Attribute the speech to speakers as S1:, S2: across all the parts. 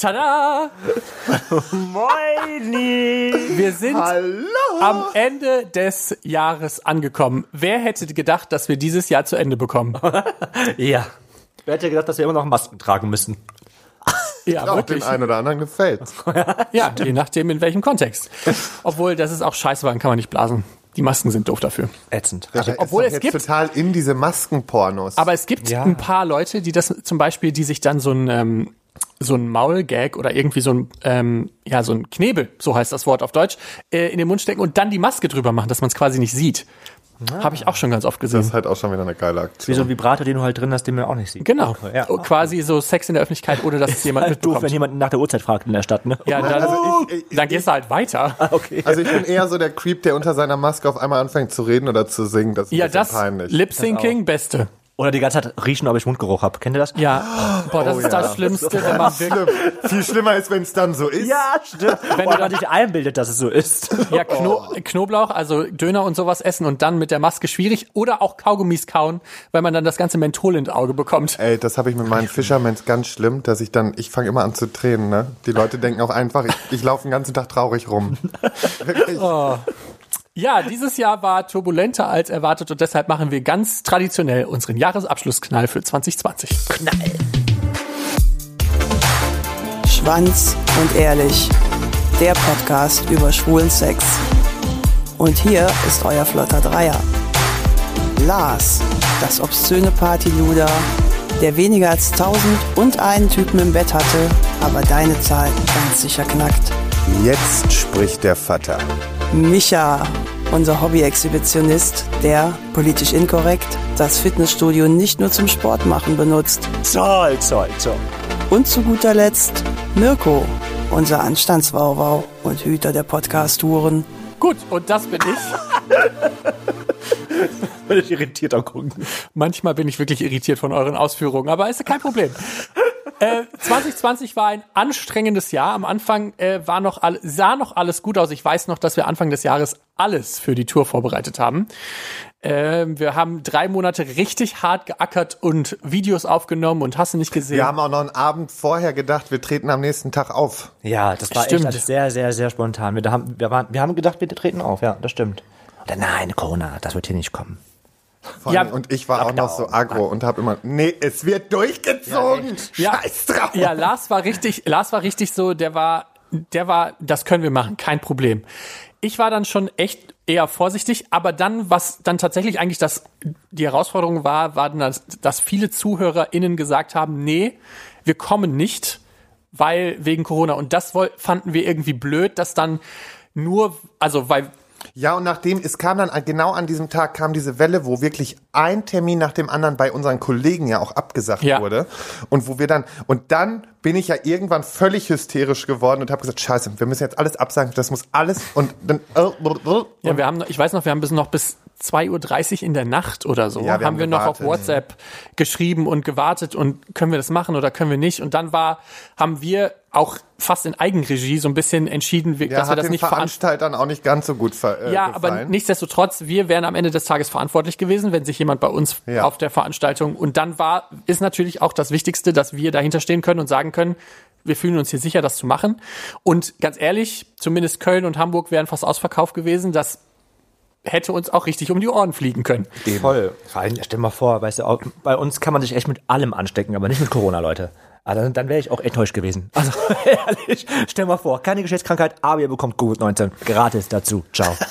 S1: Tada!
S2: Moini!
S1: Wir sind
S3: Hallo!
S1: am Ende des Jahres angekommen. Wer hätte gedacht, dass wir dieses Jahr zu Ende bekommen?
S2: Ja. Wer hätte gedacht, dass wir immer noch Masken tragen müssen?
S1: Ja,
S3: Auch
S1: wirklich.
S3: den einen oder anderen gefällt.
S1: Ja, je nachdem in welchem Kontext. Obwohl, das ist auch scheiße, weil dann kann man nicht blasen. Die Masken sind doof dafür.
S2: Ätzend.
S1: Obwohl
S3: ist
S1: es
S3: doch jetzt
S1: gibt-
S3: total in diese Maskenpornos.
S1: Aber es gibt
S2: Ja.
S1: ein paar Leute, die das zum Beispiel, die sich dann so ein ähm, so ein Maulgag oder irgendwie so ein ähm, ja so ein Knebel, so heißt das Wort auf Deutsch, äh, in den Mund stecken und dann die Maske drüber machen, dass man es quasi nicht sieht. Habe ich auch schon ganz oft
S3: das
S1: gesehen.
S3: ist halt auch schon wieder eine geile Aktion.
S2: Wie so ein Vibrator, den du halt drin hast, den man auch nicht sieht.
S1: Genau.
S2: Ja.
S1: Oh, Quasi so Sex in der Öffentlichkeit, ohne dass es jemand
S2: Halt doof, wenn
S1: mitbekommt.
S2: jemand nach der Uhrzeit fragt in der Stadt, ne?
S1: Ja, dann,
S3: Also ich- ich-
S1: dann gehst du halt weiter.
S2: Okay.
S3: Also ich bin eher so der Creep, der unter seiner Maske auf einmal anfängt zu reden oder zu singen. Das ist
S1: Ja, das
S3: peinlich.
S1: Lip-Syncing, beste.
S2: Oder die ganze Zeit riechen, ob ich Mundgeruch habe. Kennt ihr das?
S1: Ja, boah, das
S3: Oh
S1: ist
S3: ja.
S1: das Schlimmste, wenn man wirklich,
S3: Schlimm. Viel schlimmer ist, wenn es dann so ist.
S2: Ja, stimmt.
S1: Wenn
S2: Boah,
S1: du
S2: man
S1: dann-
S2: sich einbildet, dass es so ist.
S1: ja, Kno Knoblauch, also Döner und sowas essen und dann mit der Maske schwierig oder auch Kaugummis kauen, weil man dann das ganze Menthol ins Auge bekommt.
S3: Ey, das habe ich mit meinen Fishermans ganz schlimm, dass ich dann, ich fange immer an zu tränen, ne? Die Leute denken auch einfach, ich, ich laufe den ganzen Tag traurig rum. Wirklich.
S1: Ja, dieses Jahr war turbulenter als erwartet und deshalb machen wir ganz traditionell unseren Jahresabschlussknall für 2020.
S4: Schwanz und ehrlich. Der Podcast über schwulen Sex. Und hier ist euer flotter Dreier. Lars, das obszöne Partyluder, der weniger als tausend und einen Typen im Bett hatte, aber deine Zahl ganz sicher knackt.
S3: Jetzt spricht der Vater.
S4: Micha, unser Hobby-Exhibitionist, der, politisch inkorrekt, das Fitnessstudio nicht nur zum Sport machen benutzt.
S2: Zoll, zoll, zoll.
S4: Und zu guter Letzt Mirko, unser Anstandswauwau und Hüter der Podcast-Touren.
S1: Gut, und das bin ich.
S2: Bin ich irritiert am gucken.
S1: Manchmal bin ich wirklich irritiert von euren Ausführungen, aber ist kein Problem. Äh, 2020 war ein anstrengendes Jahr. Am Anfang äh, war noch all, sah noch alles gut aus. Ich weiß noch, dass wir Anfang des Jahres alles für die Tour vorbereitet haben. Ähm, wir haben drei Monate richtig hart geackert und Videos aufgenommen und hast du nicht gesehen.
S3: Wir haben auch noch einen Abend vorher gedacht, wir treten am nächsten Tag auf.
S2: Ja, das war
S1: Stimmt.
S2: echt alles sehr, sehr, sehr spontan. Wir haben, wir, waren, wir haben gedacht, wir treten auf, ja, das stimmt. Dann, nein, Corona, das wird hier nicht kommen.
S1: Ja,
S3: und ich war auch noch so aggro und habe immer, nee, es wird durchgezogen.
S1: Ja.
S3: Scheiß drauf.
S1: Ja, Lars war richtig, Lars war richtig so, der war, der war, das können wir machen, kein Problem. Ich war dann schon echt eher vorsichtig, aber dann, was dann tatsächlich eigentlich das, die Herausforderung war, war dass, dass viele ZuhörerInnen gesagt haben, nee, wir kommen nicht, weil wegen Corona. Und das fanden wir irgendwie blöd, dass dann nur, also weil
S3: Ja, und nachdem, es kam dann genau an diesem Tag kam diese Welle, wo wirklich ein Termin nach dem anderen bei unseren Kollegen ja auch abgesagt
S1: Ja.
S3: wurde. Und wo wir dann, und dann bin ich ja irgendwann völlig hysterisch geworden und habe gesagt, scheiße, wir müssen jetzt alles absagen, das muss alles und dann,
S1: Ja, wir haben, ich weiß noch, wir haben bis noch bis 2.30 Uhr in der Nacht oder so,
S3: Ja, wir
S1: haben
S3: haben
S1: wir noch auf. WhatsApp geschrieben und gewartet und können wir das machen oder können wir nicht? Und dann war, haben wir auch fast in Eigenregie so ein bisschen entschieden, wir-
S3: ja,
S1: dass wir
S3: hat
S1: das
S3: den
S1: nicht.
S3: Veranstaltern auch nicht ganz so gut ver äh,
S1: Ja,
S3: gefallen.
S1: aber nichtsdestotrotz, wir wären am Ende des Tages verantwortlich gewesen, wenn sich jemand bei uns
S3: Ja.
S1: auf der Veranstaltung und dann war, ist natürlich auch das Wichtigste, dass wir dahinter stehen können und sagen können, wir fühlen uns hier sicher, das zu machen. Und ganz ehrlich, zumindest Köln und Hamburg wären fast ausverkauft gewesen. Das hätte uns auch richtig um die Ohren fliegen können.
S2: Voll. Vor allem, stell dir mal vor, weißt du, auch, bei uns kann man sich echt mit allem anstecken, aber nicht mit Corona, Leute. Also dann, dann wäre ich auch enttäuscht gewesen. Also ehrlich, stell mal vor, keine Geschlechtskrankheit, aber ihr bekommt Covid-19 gratis dazu. Ciao.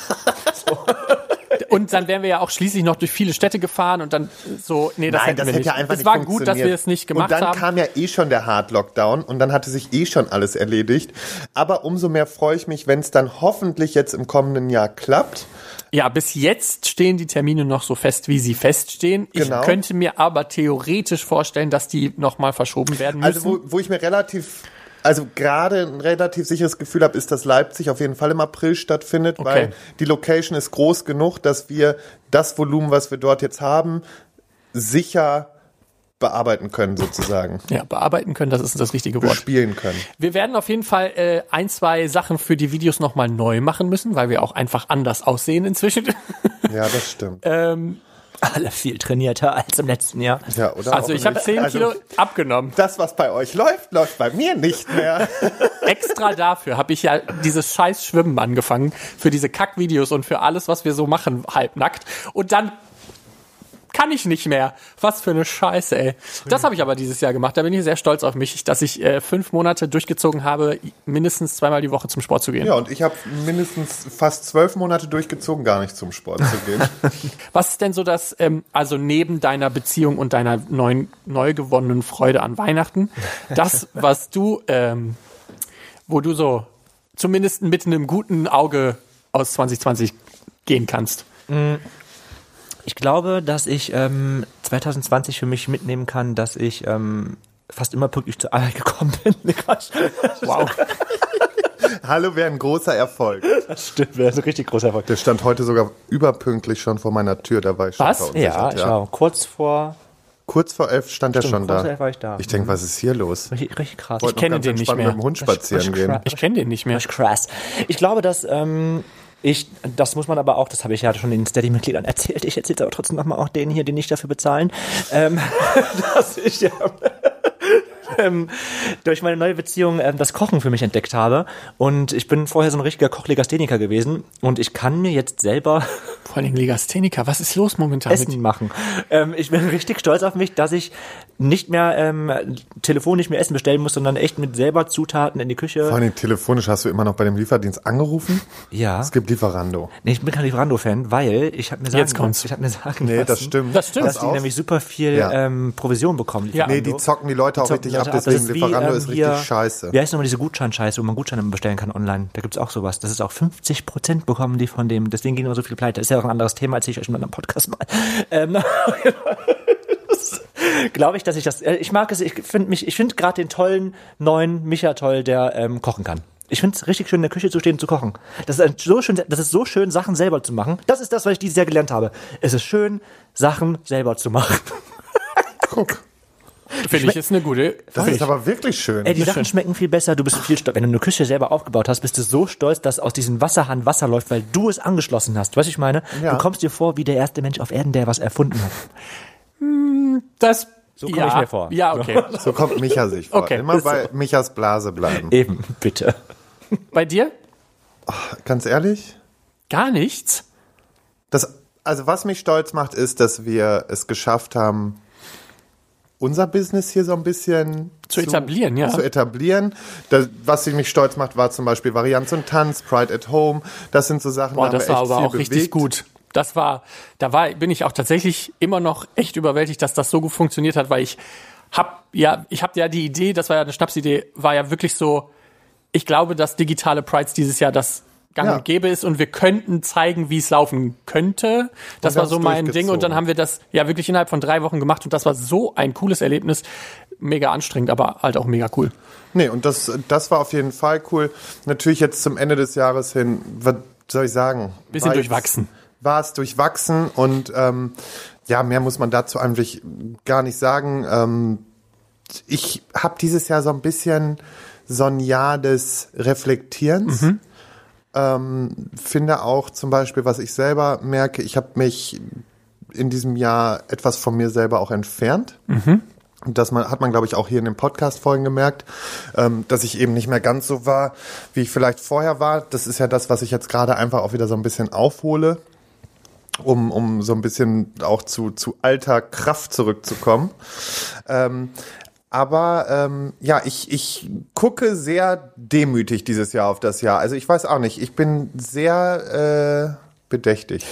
S1: Und dann wären wir ja auch schließlich noch durch viele Städte gefahren und dann so, nee, das
S3: Nein,
S1: hätten
S3: das
S1: wir
S3: hätte
S1: nicht.
S3: ja einfach
S1: es
S3: nicht
S1: war gut, dass wir es nicht gemacht
S3: Und dann
S1: haben.
S3: kam ja eh schon der Hard Lockdown und dann hatte sich eh schon alles erledigt. Aber umso mehr freue ich mich, wenn es dann hoffentlich jetzt im kommenden Jahr klappt.
S1: Ja, bis jetzt stehen die Termine noch so fest, wie sie feststehen.
S3: Genau.
S1: Ich könnte mir aber theoretisch vorstellen, dass die nochmal verschoben werden müssen.
S3: Also wo, wo ich mir relativ, also gerade ein relativ sicheres Gefühl habe, ist, dass Leipzig auf jeden Fall im April stattfindet, weil
S1: Okay.
S3: die Location ist groß genug, dass wir das Volumen, was wir dort jetzt haben, sicher bearbeiten können sozusagen.
S1: ja, bearbeiten können, das ist das richtige Wort.
S3: Bespielen können.
S1: Wir werden auf jeden Fall äh, ein, zwei Sachen für die Videos nochmal neu machen müssen, weil wir auch einfach anders aussehen inzwischen.
S3: Ja, das stimmt.
S1: ähm,
S2: Alle viel trainierter als im letzten Jahr.
S3: Ja, oder?
S1: Also ich habe 10
S3: Also,
S1: Kilo abgenommen.
S3: Das, was bei euch läuft, läuft bei mir nicht mehr.
S1: Extra dafür habe ich ja dieses scheiß Schwimmen angefangen. Für diese Kackvideos und für alles, was wir so machen, halbnackt. Und dann kann ich nicht mehr. Was für eine Scheiße, ey. Das habe ich aber dieses Jahr gemacht. Da bin ich sehr stolz auf mich, dass ich äh, fünf Monate durchgezogen habe, mindestens zweimal die Woche zum Sport zu gehen.
S3: Ja, und ich habe mindestens fast zwölf Monate durchgezogen, gar nicht zum Sport zu gehen.
S1: Was ist denn so das, ähm, also neben deiner Beziehung und deiner neuen, neu gewonnenen Freude an Weihnachten, das, was du, ähm, wo du so zumindest mit einem guten Auge aus 2020 gehen kannst?
S2: Ich glaube, dass ich ähm, 2020 für mich mitnehmen kann, dass ich ähm, fast immer pünktlich zur Arbeit gekommen bin.
S1: Wow.
S3: Hallo wäre ein großer Erfolg.
S2: Das stimmt, wäre so richtig großer Erfolg.
S3: Der stand heute sogar überpünktlich schon vor meiner Tür, da war ich schon
S1: Was?
S2: Ja, ich war kurz vor.
S3: Kurz vor elf stand er
S2: Stimmt,
S3: schon
S2: kurz vor
S3: da.
S2: elf war ich da.
S3: Ich denke, was ist hier los?
S2: Richtig, richtig krass.
S3: Noch
S1: kenne den nicht mehr.
S3: mit dem Hund spazieren gehen.
S1: Ich kenne den nicht mehr.
S2: Ist krass. Ich glaube, dass ähm, ich, das muss man aber auch, das habe ich ja schon den Steady-Mitgliedern erzählt, ich erzähle aber trotzdem nochmal auch denen hier, die nicht dafür bezahlen, ähm, dass ich ja, ähm, durch meine neue Beziehung ähm, das Kochen für mich entdeckt habe. Und ich bin vorher so ein richtiger Kochlegastheniker gewesen und ich kann mir jetzt selber
S1: Vor allem Legastheniker. Was ist los momentan mit
S2: Essen machen. Ähm, ich bin richtig stolz auf mich, dass ich nicht mehr ähm, telefonisch mir Essen bestellen muss, sondern echt mit selber Zutaten in die Küche.
S3: Vor allem telefonisch hast du immer noch bei dem Lieferdienst angerufen?
S2: ja.
S3: Es gibt Lieferando.
S2: Nee, ich bin kein Lieferando-Fan, weil ich habe mir sagen,
S1: Jetzt kommt's.
S2: ich habe mir sagen
S3: Nee,
S2: lassen,
S3: das stimmt.
S1: Das stimmt.
S2: dass die nämlich super viel
S3: Ja.
S2: ähm, Provision bekommen.
S1: Ja.
S3: Nee, die zocken die Leute auch
S2: zocken
S3: richtig
S2: Leute
S3: ab,
S2: Das
S3: deswegen
S2: ist wie,
S3: Lieferando
S2: ähm,
S3: ist
S2: hier-
S3: richtig scheiße.
S2: Wie heißt nochmal diese Gutscheinscheiße, wo man Gutscheine bestellen kann online? Da gibt's auch sowas. Das ist auch 50 Prozent bekommen die von dem. Deswegen gehen immer so viel pleite. Ist ja auch ein anderes Thema, erzähle ich euch in einem Podcast mal. Ähm, Glaube ich, dass ich das. äh, Ich mag es. Ich finde mich. Ich finde gerade den tollen neuen Micha toll, der ähm, kochen kann. Ich finde es richtig schön, in der Küche zu stehen und zu kochen. Das ist so schön. Das ist so schön, Sachen selber zu machen. Das ist das, was ich dieses Jahr gelernt habe. Es ist schön, Sachen selber zu machen.
S3: Guck,
S1: Finde ich ist eine gute.
S3: das ist
S1: ich.
S3: aber wirklich schön.
S2: Ey, die Sachen schmecken viel besser. Du bist viel stolz. Wenn du eine Küche selber aufgebaut hast, bist du so stolz, dass aus diesem Wasserhahn Wasser läuft, weil du es angeschlossen hast. Weißt du, ich meine?
S3: Ja.
S2: Du kommst dir vor wie der erste Mensch auf Erden, der was erfunden hat.
S1: das.
S2: So komm
S1: ja,
S2: ich mir vor.
S1: Ja, okay.
S3: So kommt Micha sich vor.
S1: Okay,
S3: Immer bei Michas Blase bleiben.
S2: Eben, bitte.
S1: Bei dir?
S3: Ganz ehrlich,
S1: Gar nichts.
S3: das, also was mich stolz macht, ist, dass wir es geschafft haben, unser Business hier so ein bisschen
S1: Zu etablieren, ja.
S3: Zu etablieren. Das, was mich stolz macht, war zum Beispiel Varianz und Tanz, Pride at Home. Das sind so Sachen,
S1: Boah,
S3: da
S1: das
S3: wir
S1: war aber auch richtig
S3: bewegt.
S1: gut. Das war, da war, bin ich auch tatsächlich immer noch echt überwältigt, dass das so gut funktioniert hat, weil ich hab ja, ich habe ja die Idee, das war ja eine Schnapsidee, war ja wirklich so, ich glaube, dass digitale Prides dieses Jahr das gang
S3: Ja.
S1: und gäbe ist und wir könnten zeigen, wie es laufen könnte. Das war so mein Ding und dann haben wir das ja wirklich innerhalb von drei Wochen gemacht und das war so ein cooles Erlebnis. Mega anstrengend, aber halt auch mega cool.
S3: Nee, und das, das war auf jeden Fall cool. Natürlich jetzt zum Ende des Jahres hin, was soll ich sagen?
S1: Bisschen
S3: War
S1: durchwachsen.
S3: War es durchwachsen und ähm, ja, mehr muss man dazu eigentlich gar nicht sagen. Ähm, ich habe dieses Jahr so ein bisschen so ein Jahr des Reflektierens. Ähm, finde auch zum Beispiel, was ich selber merke, ich habe mich in diesem Jahr etwas von mir selber auch entfernt. Und das man, hat man, glaube ich, auch hier in den Podcast-Folgen gemerkt, ähm, dass ich eben nicht mehr ganz so war, wie ich vielleicht vorher war. Das ist ja das, was ich jetzt gerade einfach auch wieder so ein bisschen aufhole, um, um so ein bisschen auch zu, zu alter Kraft zurückzukommen. Ähm, aber ähm, ja, ich, ich gucke sehr demütig dieses Jahr auf das Jahr. Also ich weiß auch nicht, ich bin sehr äh, bedächtig.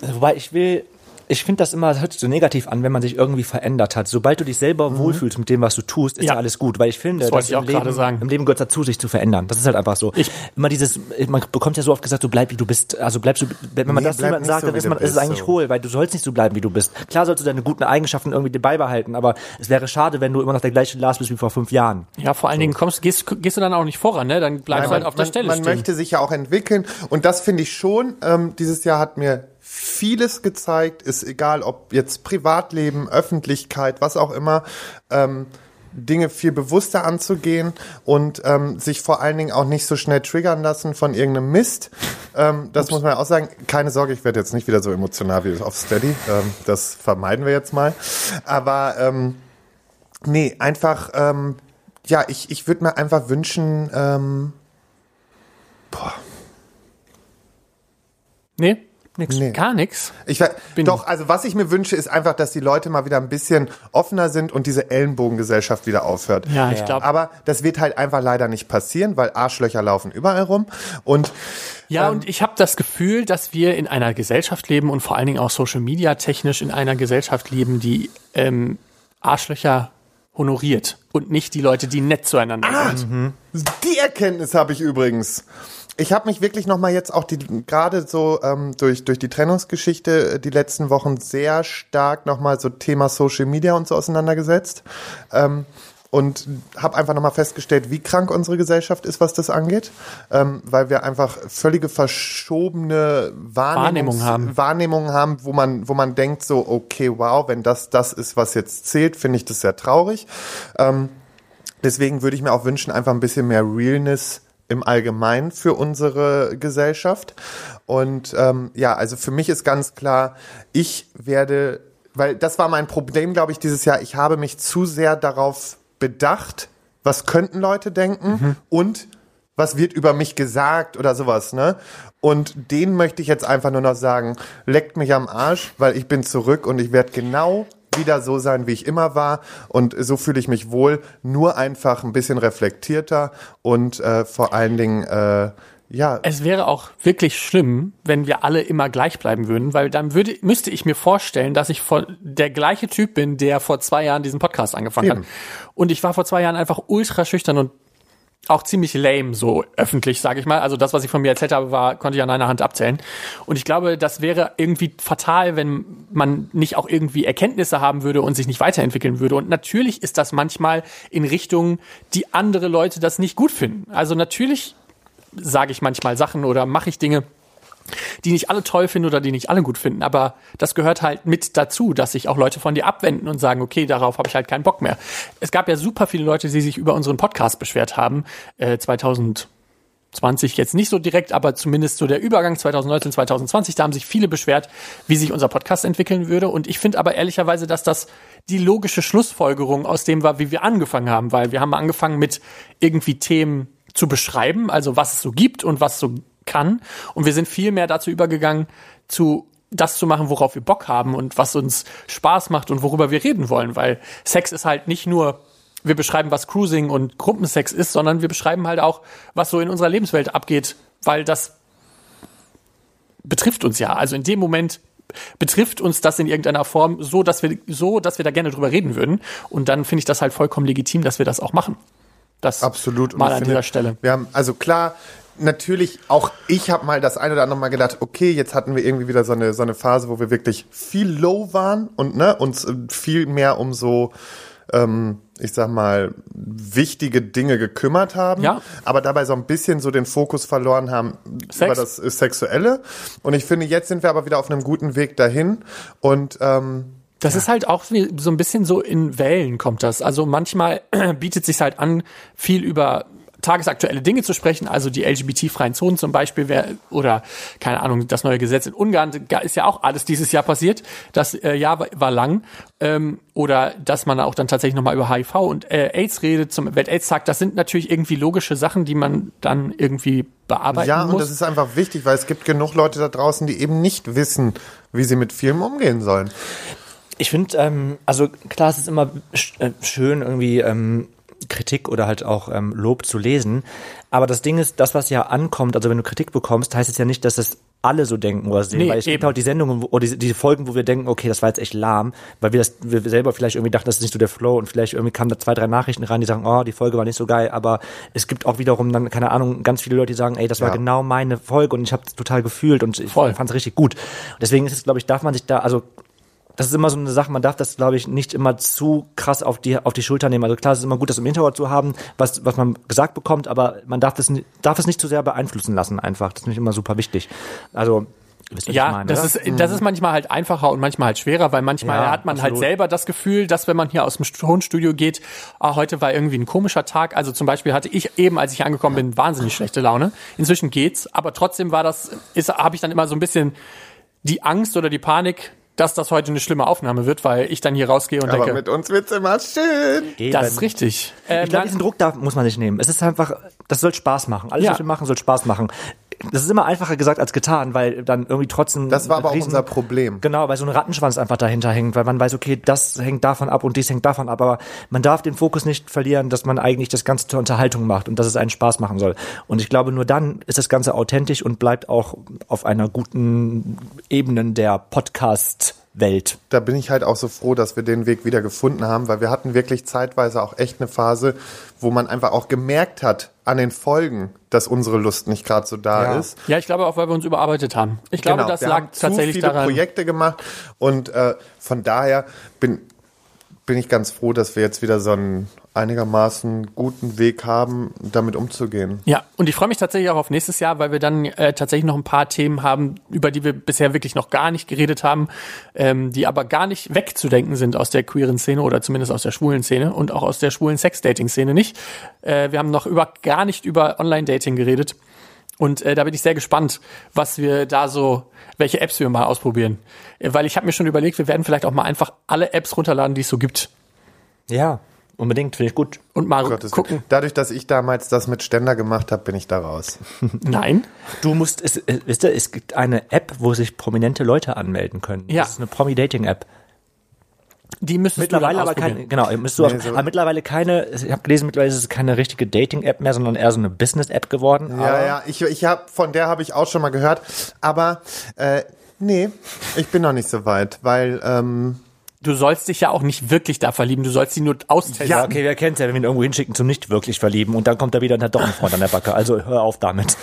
S2: Wobei ich will, ich finde das immer, das hört sich so negativ an, wenn man sich irgendwie verändert hat. Sobald du dich selber wohlfühlst mit dem, was du tust, ist ja,
S1: Ja.
S2: alles gut. Weil ich finde,
S1: Das
S2: dass
S1: ich
S2: im, Leben,
S1: sagen.
S2: im Leben gehört dazu, sich zu verändern. Das ist halt einfach so.
S1: Ich-
S2: immer dieses, man bekommt ja so oft gesagt, du bleib wie du bist. Also bleibst du, wenn man
S3: Nee,
S2: das jemandem sagt,
S3: so,
S2: dann ist man, ist es eigentlich
S3: so.
S2: hohl, weil du sollst nicht so bleiben, wie du bist. Klar sollst du deine guten Eigenschaften irgendwie beibehalten, aber es wäre schade, wenn du immer noch der gleiche Lars bist wie vor fünf Jahren.
S1: Ja, vor allen Dingen kommst, gehst, gehst du dann auch nicht voran, ne? Dann bleibst du halt auf der
S3: man,
S1: Stelle
S3: man
S1: stehen.
S3: möchte sich ja auch entwickeln und das finde ich schon. Ähm, dieses Jahr hat mir vieles gezeigt, ist egal ob jetzt Privatleben, Öffentlichkeit, was auch immer. Ähm, Dinge viel bewusster anzugehen und ähm, sich vor allen Dingen auch nicht so schnell triggern lassen von irgendeinem Mist. Ähm, das muss man auch sagen. Keine Sorge, ich werde jetzt nicht wieder so emotional wie auf Steady. Ähm, das vermeiden wir jetzt mal. Aber ähm, nee, einfach, ähm, ja, ich, ich würde mir einfach wünschen, ähm, boah,
S1: Nee, nix.
S3: Nee.
S1: Gar nix.
S3: Ich
S1: Bin-
S3: doch, also was ich mir wünsche, ist einfach, dass die Leute mal wieder ein bisschen offener sind und diese Ellenbogengesellschaft wieder aufhört.
S1: Ja, ich glaube.
S3: Aber das wird halt einfach leider nicht passieren, weil Arschlöcher laufen überall rum. Und
S1: Ja, und ich habe das Gefühl, dass wir in einer Gesellschaft leben und vor allen Dingen auch Social Media technisch in einer Gesellschaft leben, die ähm, Arschlöcher honoriert und nicht die Leute, die nett zueinander sind.
S3: die Erkenntnis habe ich übrigens. Ich habe mich wirklich noch mal jetzt auch die gerade so ähm, durch durch die Trennungsgeschichte äh, die letzten Wochen sehr stark noch mal so Thema Social Media und so auseinandergesetzt ähm, und habe einfach noch mal festgestellt, wie krank unsere Gesellschaft ist, was das angeht, ähm, weil wir einfach völlige verschobene
S1: Wahrnehmung haben.
S3: Wahrnehmungen haben, wo man wo man denkt so okay wow, wenn das das ist, was jetzt zählt, finde ich das sehr traurig. Ähm, Deswegen würde ich mir auch wünschen, einfach ein bisschen mehr Realness im Allgemeinen für unsere Gesellschaft. Und ähm, ja, also für mich ist ganz klar, ich werde, weil das war mein Problem, glaube ich, dieses Jahr. Ich habe mich zu sehr darauf bedacht, was könnten Leute denken und was wird über mich gesagt oder sowas, ne? Und denen möchte ich jetzt einfach nur noch sagen, leckt mich am Arsch, weil ich bin zurück und ich werde genau wieder so sein, wie ich immer war. Und so fühle ich mich wohl, nur einfach ein bisschen reflektierter und äh, vor allen Dingen, äh, ja,
S1: Es wäre auch wirklich schlimm, wenn wir alle immer gleich bleiben würden, weil dann würde, müsste ich mir vorstellen, dass ich vor, der gleiche Typ bin, der vor zwei Jahren diesen Podcast angefangen
S3: Eben.
S1: hat. Und ich war vor zwei Jahren einfach ultra schüchtern und auch ziemlich lame, so öffentlich, sage ich mal. Also das, was ich von mir erzählt habe, war, konnte ich an einer Hand abzählen. Und ich glaube, das wäre irgendwie fatal, wenn man nicht auch irgendwie Erkenntnisse haben würde und sich nicht weiterentwickeln würde. Und natürlich ist das manchmal in Richtungen, die andere Leute das nicht gut finden. Also natürlich sage ich manchmal Sachen oder mache ich Dinge, die nicht alle toll finden oder die nicht alle gut finden. Aber das gehört halt mit dazu, dass sich auch Leute von dir abwenden und sagen, okay, darauf habe ich halt keinen Bock mehr. Es gab ja super viele Leute, die sich über unseren Podcast beschwert haben, äh, 2020 jetzt nicht so direkt, aber zumindest so der Übergang 2019, 2020, da haben sich viele beschwert, wie sich unser Podcast entwickeln würde. Und ich finde aber ehrlicherweise, dass das die logische Schlussfolgerung aus dem war, wie wir angefangen haben, weil wir haben angefangen mit irgendwie Themen zu beschreiben, also was es so gibt und was so kann. Und wir sind viel mehr dazu übergegangen, zu das zu machen, worauf wir Bock haben und was uns Spaß macht und worüber wir reden wollen, weil Sex ist halt nicht nur wir beschreiben, was Cruising und Gruppensex ist, sondern wir beschreiben halt auch, was so in unserer Lebenswelt abgeht, weil das betrifft uns ja. Also in dem Moment betrifft uns das in irgendeiner Form so, dass wir so, dass wir da gerne drüber reden würden. Und dann finde ich das halt vollkommen legitim, dass wir das auch machen. Das
S3: Absolut.
S1: Mal an
S3: finde,
S1: dieser Stelle.
S3: Wir haben, also klar, natürlich, auch ich habe mal das eine oder andere Mal gedacht, okay, jetzt hatten wir irgendwie wieder so eine, so eine Phase, wo wir wirklich viel low waren und ne, uns äh, viel mehr um so, ähm, ich sag mal, wichtige Dinge gekümmert haben,
S1: Ja.
S3: aber dabei so ein bisschen so den Fokus verloren haben
S1: Sex.
S3: über das äh, Sexuelle. Und ich finde, jetzt sind wir aber wieder auf einem guten Weg dahin und ähm,
S1: Das ist halt auch so ein bisschen so in Wellen kommt das. Also manchmal bietet sich halt an, viel über tagesaktuelle Dinge zu sprechen, also die LGBT-freien Zonen zum Beispiel, wär, oder keine Ahnung, das neue Gesetz in Ungarn, ist ja auch alles dieses Jahr passiert. Das äh, Jahr war, lang. Ähm, oder dass man auch dann tatsächlich nochmal über HIV und äh, AIDS redet zum Welt-AIDS-Tag. Das sind natürlich irgendwie logische Sachen, die man dann irgendwie bearbeiten
S3: Ja, und
S1: muss.
S3: das ist einfach wichtig, weil es gibt genug Leute da draußen, die eben nicht wissen, wie sie mit Filmen umgehen sollen.
S2: Ich finde, ähm, also klar, es ist immer sch äh, schön, irgendwie ähm, Kritik oder halt auch ähm, Lob zu lesen. Aber das Ding ist, das, was ja ankommt, also wenn du Kritik bekommst, heißt es ja nicht, dass das alle so denken oder sehen.
S1: Nee,
S2: weil es gibt
S1: eben.
S2: auch die Sendungen oder diese, diese Folgen, wo wir denken, okay, das war jetzt echt lahm, weil wir das, wir selber vielleicht irgendwie dachten, das ist nicht so der Flow und vielleicht irgendwie kamen da zwei, drei Nachrichten rein, die sagen, oh, die Folge war nicht so geil, aber es gibt auch wiederum dann, keine Ahnung, ganz viele Leute, die sagen, ey, das war
S3: Ja.
S2: genau meine Folge und ich habe total gefühlt und ich fand es richtig gut. Und deswegen ist es, glaube ich, darf man sich da, also das ist immer so eine Sache, man darf das, glaube ich, nicht immer zu krass auf die, auf die Schulter nehmen. Also klar, es ist immer gut, das im Hintergrund zu haben, was, was man gesagt bekommt, aber man darf das, darf es nicht zu sehr beeinflussen lassen einfach. Das ist nicht immer super wichtig. Also,
S1: Ja,
S2: meine,
S1: das
S2: oder?
S1: ist, das ist manchmal halt einfacher und manchmal halt schwerer, weil manchmal
S2: Ja,
S1: hat man halt
S2: absolut.
S1: selber das Gefühl, dass wenn man hier aus dem Tonstudio geht, ah, heute war irgendwie ein komischer Tag. Also zum Beispiel hatte ich eben, als ich angekommen bin, wahnsinnig schlechte Laune. Inzwischen geht's, aber trotzdem war das, ist, habe ich dann immer so ein bisschen die Angst oder die Panik, dass das heute eine schlimme Aufnahme wird, weil ich dann hier rausgehe und
S3: Aber
S1: denke,
S3: mit uns wird's immer schön.
S2: Eben.
S1: das ist richtig. Ähm,
S2: Ich glaube,
S1: nein-
S2: diesen Druck da muss man nicht nehmen. Es ist einfach, das soll Spaß machen. Alles,
S1: Ja.
S2: was wir machen, soll Spaß machen. Das ist immer einfacher gesagt als getan, weil dann irgendwie trotzdem.
S3: Das war aber auch
S2: riesen-
S3: unser Problem.
S2: Genau, weil so ein Rattenschwanz einfach dahinter hängt, weil man weiß, okay, das hängt davon ab und dies hängt davon ab, aber man darf den Fokus nicht verlieren, dass man eigentlich das Ganze zur Unterhaltung macht und dass es einen Spaß machen soll. Und ich glaube, nur dann ist das Ganze authentisch und bleibt auch auf einer guten Ebene der Podcast-Welt.
S3: Da bin ich halt auch so froh, dass wir den Weg wieder gefunden haben, weil wir hatten wirklich zeitweise auch echt eine Phase, wo man einfach auch gemerkt hat an den Folgen, dass unsere Lust nicht gerade so da
S2: Ja.
S3: ist.
S1: ja, ich glaube auch, weil wir uns überarbeitet haben. Ich glaube, das
S3: wir
S1: lag
S3: haben zu
S1: tatsächlich
S3: viele
S1: daran.
S3: Projekte gemacht und äh, von daher bin bin ich ganz froh, dass wir jetzt wieder so einen einigermaßen guten Weg haben, damit umzugehen.
S1: Ja, und ich freue mich tatsächlich auch auf nächstes Jahr, weil wir dann äh, tatsächlich noch ein paar Themen haben, über die wir bisher wirklich noch gar nicht geredet haben, ähm, die aber gar nicht wegzudenken sind aus der queeren Szene oder zumindest aus der schwulen Szene und auch aus der schwulen Sex-Dating-Szene nicht. Äh, wir haben noch über gar nicht über Online-Dating geredet. Und äh, da bin ich sehr gespannt, was wir da so, welche Apps wir mal ausprobieren. Äh, weil ich habe mir schon überlegt, wir werden vielleicht auch mal einfach alle Apps runterladen, die es so gibt.
S2: Ja, unbedingt, finde ich gut.
S1: Und mal
S3: Gottes
S1: gucken.
S3: Willen. Dadurch, dass ich damals das mit Ständer gemacht habe, bin ich da raus.
S1: Nein.
S2: Du musst, es, äh, wisst ihr, es gibt eine App, wo sich prominente Leute anmelden können.
S1: Ja.
S2: Das ist eine Promi-Dating-App.
S1: Die müsstest
S2: Mittlerweile aber keine, genau, müsst du auch,
S3: Nee, so-
S2: aber mittlerweile keine, ich habe gelesen, mittlerweile ist es keine richtige Dating-App mehr, sondern eher so eine Business-App geworden.
S3: Ja,
S2: aber
S3: ja, ich, ich hab, von der habe ich auch schon mal gehört. Aber äh, nee, ich bin noch nicht so weit, weil ähm,
S1: Du sollst dich ja auch nicht wirklich da verlieben, du sollst sie nur austesten.
S2: Ja, okay, wer kennt's ja, wenn wir ihn irgendwo hinschicken zum nicht wirklich verlieben und dann kommt er wieder und hat doch einen Freund an der Backe. Also hör auf damit.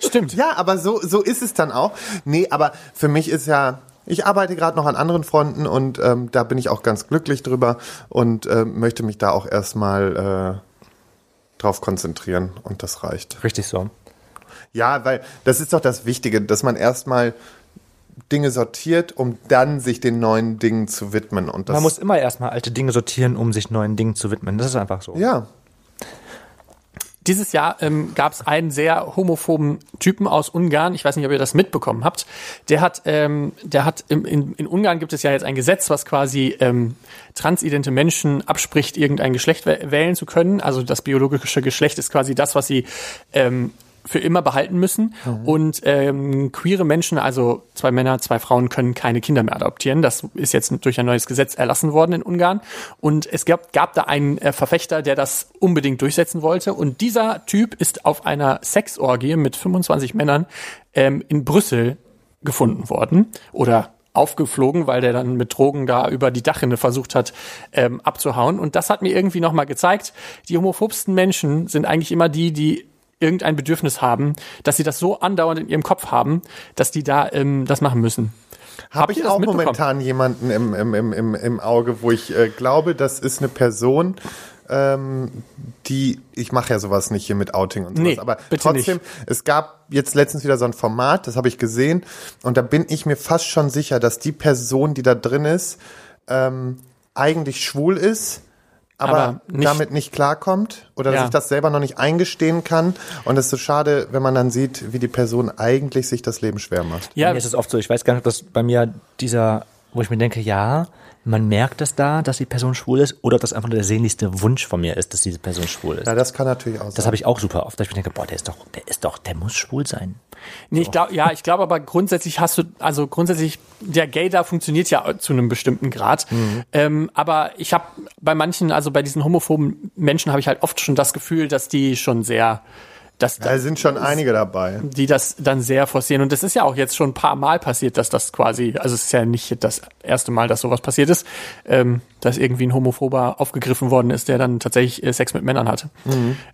S1: Stimmt.
S3: ja, aber so, so ist es dann auch. Nee, aber für mich ist ja, ich arbeite gerade noch an anderen Fronten und ähm, da bin ich auch ganz glücklich drüber und ähm, möchte mich da auch erstmal äh, drauf konzentrieren und das reicht.
S2: Richtig so.
S3: Ja, weil das ist doch das Wichtige, dass man erstmal Dinge sortiert, um dann sich den neuen Dingen zu widmen. Und das,
S2: Man muss immer erstmal alte Dinge sortieren, um sich neuen Dingen zu widmen. Das ist einfach so.
S3: ja,
S1: Dieses Jahr ähm, gab es einen sehr homophoben Typen aus Ungarn. Ich weiß nicht, ob ihr das mitbekommen habt. Der hat, ähm, der hat im, in, in Ungarn gibt es ja jetzt ein Gesetz, was quasi ähm, transidente Menschen abspricht, irgendein Geschlecht wä- wählen zu können. Also das biologische Geschlecht ist quasi das, was sie ähm, für immer behalten müssen. Und ähm, queere Menschen, also zwei Männer, zwei Frauen, können keine Kinder mehr adoptieren. Das ist jetzt durch ein neues Gesetz erlassen worden in Ungarn. Und es gab, gab da einen äh, Verfechter, der das unbedingt durchsetzen wollte. Und dieser Typ ist auf einer Sexorgie mit 25 Männern ähm, in Brüssel gefunden worden. Oder aufgeflogen, weil der dann mit Drogen da über die Dachrinne versucht hat ähm, abzuhauen. Und das hat mir irgendwie nochmal gezeigt, die homophobsten Menschen sind eigentlich immer die, die irgendein Bedürfnis haben, dass sie das so andauernd in ihrem Kopf haben, dass die da ähm, das machen müssen.
S3: Habe
S1: ihr
S3: ich auch momentan jemanden im, im, im, im, im Auge, wo ich äh, glaube, das ist eine Person, ähm, die, ich mache ja sowas nicht hier mit Outing und sowas,
S1: Nee,
S3: aber trotzdem,
S1: nicht.
S3: es gab jetzt letztens wieder so ein Format, das habe ich gesehen und da bin ich mir fast schon sicher, dass die Person, die da drin ist, ähm, eigentlich schwul ist, aber,
S1: Aber nicht-
S3: damit nicht klarkommt oder
S1: Ja.
S3: sich das selber noch nicht eingestehen kann und es ist so schade, wenn man dann sieht, wie die Person eigentlich sich das Leben schwer macht.
S1: Ja,
S2: mir ist es oft so, ich weiß gar nicht, ob das bei mir dieser, wo ich mir denke, ja, man merkt es da, dass die Person schwul ist, oder ob das einfach nur der sehnlichste Wunsch von mir ist, dass diese Person schwul ist.
S3: Ja, das kann natürlich auch sein.
S2: Das habe ich auch super oft, dass ich mir denke, boah, der ist doch, der ist doch, der muss schwul sein.
S1: Nee, ich glaube, ja, ich glaube aber grundsätzlich hast du, also grundsätzlich, der Gay da funktioniert ja zu einem bestimmten Grad. Ähm, aber ich habe bei manchen, also bei diesen homophoben Menschen habe ich halt oft schon das Gefühl, dass die schon sehr, dass,
S3: Da sind schon einige dabei.
S1: die das dann sehr forcieren. Und das ist ja auch jetzt schon ein paar Mal passiert, dass das quasi, also es ist ja nicht das erste Mal, dass sowas passiert ist, ähm, dass irgendwie ein Homophober aufgegriffen worden ist, der dann tatsächlich äh, Sex mit Männern hatte.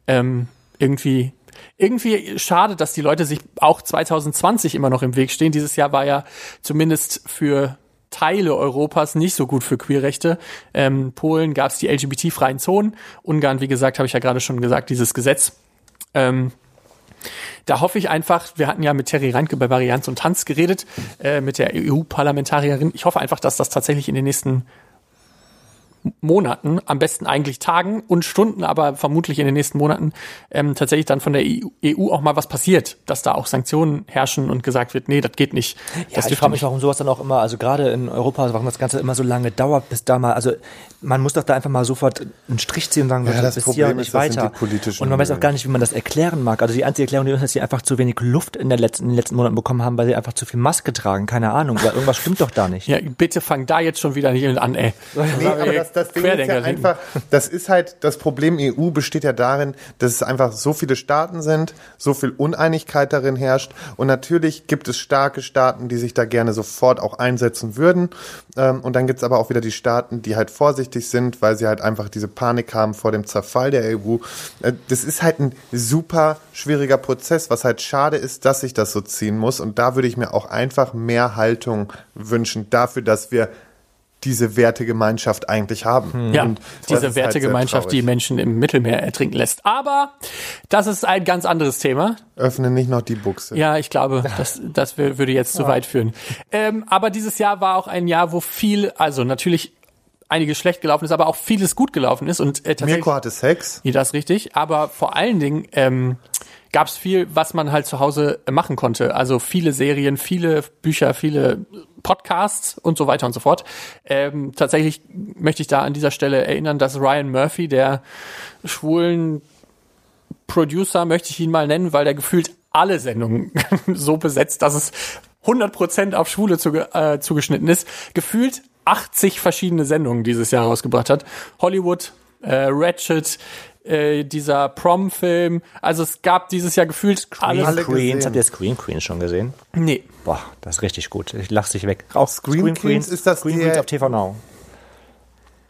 S1: Ähm, irgendwie, irgendwie schade, dass die Leute sich auch 2020 immer noch im Weg stehen. Dieses Jahr war ja zumindest für Teile Europas nicht so gut für Queerrechte. Ähm, Polen gab es die LGBT-freien Zonen. Ungarn, wie gesagt, habe ich ja gerade schon gesagt, dieses Gesetz. Ähm, da hoffe ich einfach, wir hatten ja mit Terry Reinke bei Varianz und Tanz geredet, äh, mit der EU-Parlamentarierin. Ich hoffe einfach, dass das tatsächlich in den nächsten Monaten, am besten eigentlich Tagen und Stunden, aber vermutlich in den nächsten Monaten ähm, tatsächlich dann von der EU, EU auch mal was passiert, dass da auch Sanktionen herrschen und gesagt wird, nee, das geht nicht.
S2: Ja,
S1: das
S2: ich frage mich, warum sowas dann auch immer, also gerade in Europa, warum das Ganze immer so lange dauert, bis da mal, also man muss doch da einfach mal sofort einen Strich ziehen und sagen,
S3: Ja, das
S2: bis
S3: Problem
S2: hier und
S3: ist,
S2: nicht
S3: sind
S2: weiter. Und man weiß auch gar nicht, wie man das erklären mag. Also die einzige Erklärung, die ist, dass sie einfach zu wenig Luft in, der letzten, in den letzten Monaten bekommen haben, weil sie einfach zu viel Maske tragen. Keine Ahnung, weil irgendwas stimmt doch da nicht.
S1: Ja, bitte fang da jetzt schon wieder nicht an, ey.
S3: Nee, aber das, das Ding ist ja einfach, das ist halt, das Problem EU besteht ja darin, dass es einfach so viele Staaten sind, so viel Uneinigkeit darin herrscht. Und natürlich gibt es starke Staaten, die sich da gerne sofort auch einsetzen würden. Ähm, und dann gibt es aber auch wieder die Staaten, die halt vorsichtig sind, weil sie halt einfach diese Panik haben vor dem Zerfall der EU. Äh, das ist halt ein super schwieriger Prozess, was halt schade ist, dass sich das so ziehen muss. Und da würde ich mir auch einfach mehr Haltung wünschen dafür, dass wir diese Wertegemeinschaft eigentlich haben.
S1: Ja,
S3: Und
S1: diese
S3: halt
S1: Wertegemeinschaft, die
S3: traurig.
S1: Menschen im Mittelmeer ertrinken lässt. Aber das ist ein ganz anderes Thema.
S3: Öffne nicht noch die Buchse.
S1: Ja, ich glaube, das, das wür- würde jetzt zu weit führen. Ähm, aber dieses Jahr war auch ein Jahr, wo viel, also natürlich einiges schlecht gelaufen ist, aber auch vieles gut gelaufen ist. Und äh,
S3: Mirko hatte Sex.
S1: Nee, das ist richtig. Aber vor allen Dingen ähm, gab es viel, was man halt zu Hause machen konnte. Also viele Serien, viele Bücher, viele Podcasts und so weiter und so fort. Ähm, tatsächlich möchte ich da an dieser Stelle erinnern, dass Ryan Murphy, der schwulen Producer, möchte ich ihn mal nennen, weil der gefühlt alle Sendungen so besetzt, dass es 100% auf Schwule zuge äh, zugeschnitten ist, gefühlt 80 verschiedene Sendungen dieses Jahr rausgebracht hat. Hollywood, äh, Ratchet, äh, dieser Prom-Film. Also es gab dieses Jahr gefühlt alles.
S3: alle
S2: Queens, habt ihr Screen Queens schon gesehen?
S1: Nee.
S2: Boah, das ist richtig gut. Ich lach's dich weg. Auch
S3: Scream Queens ist das
S2: Screen
S3: der-
S2: Queens auf TV Now.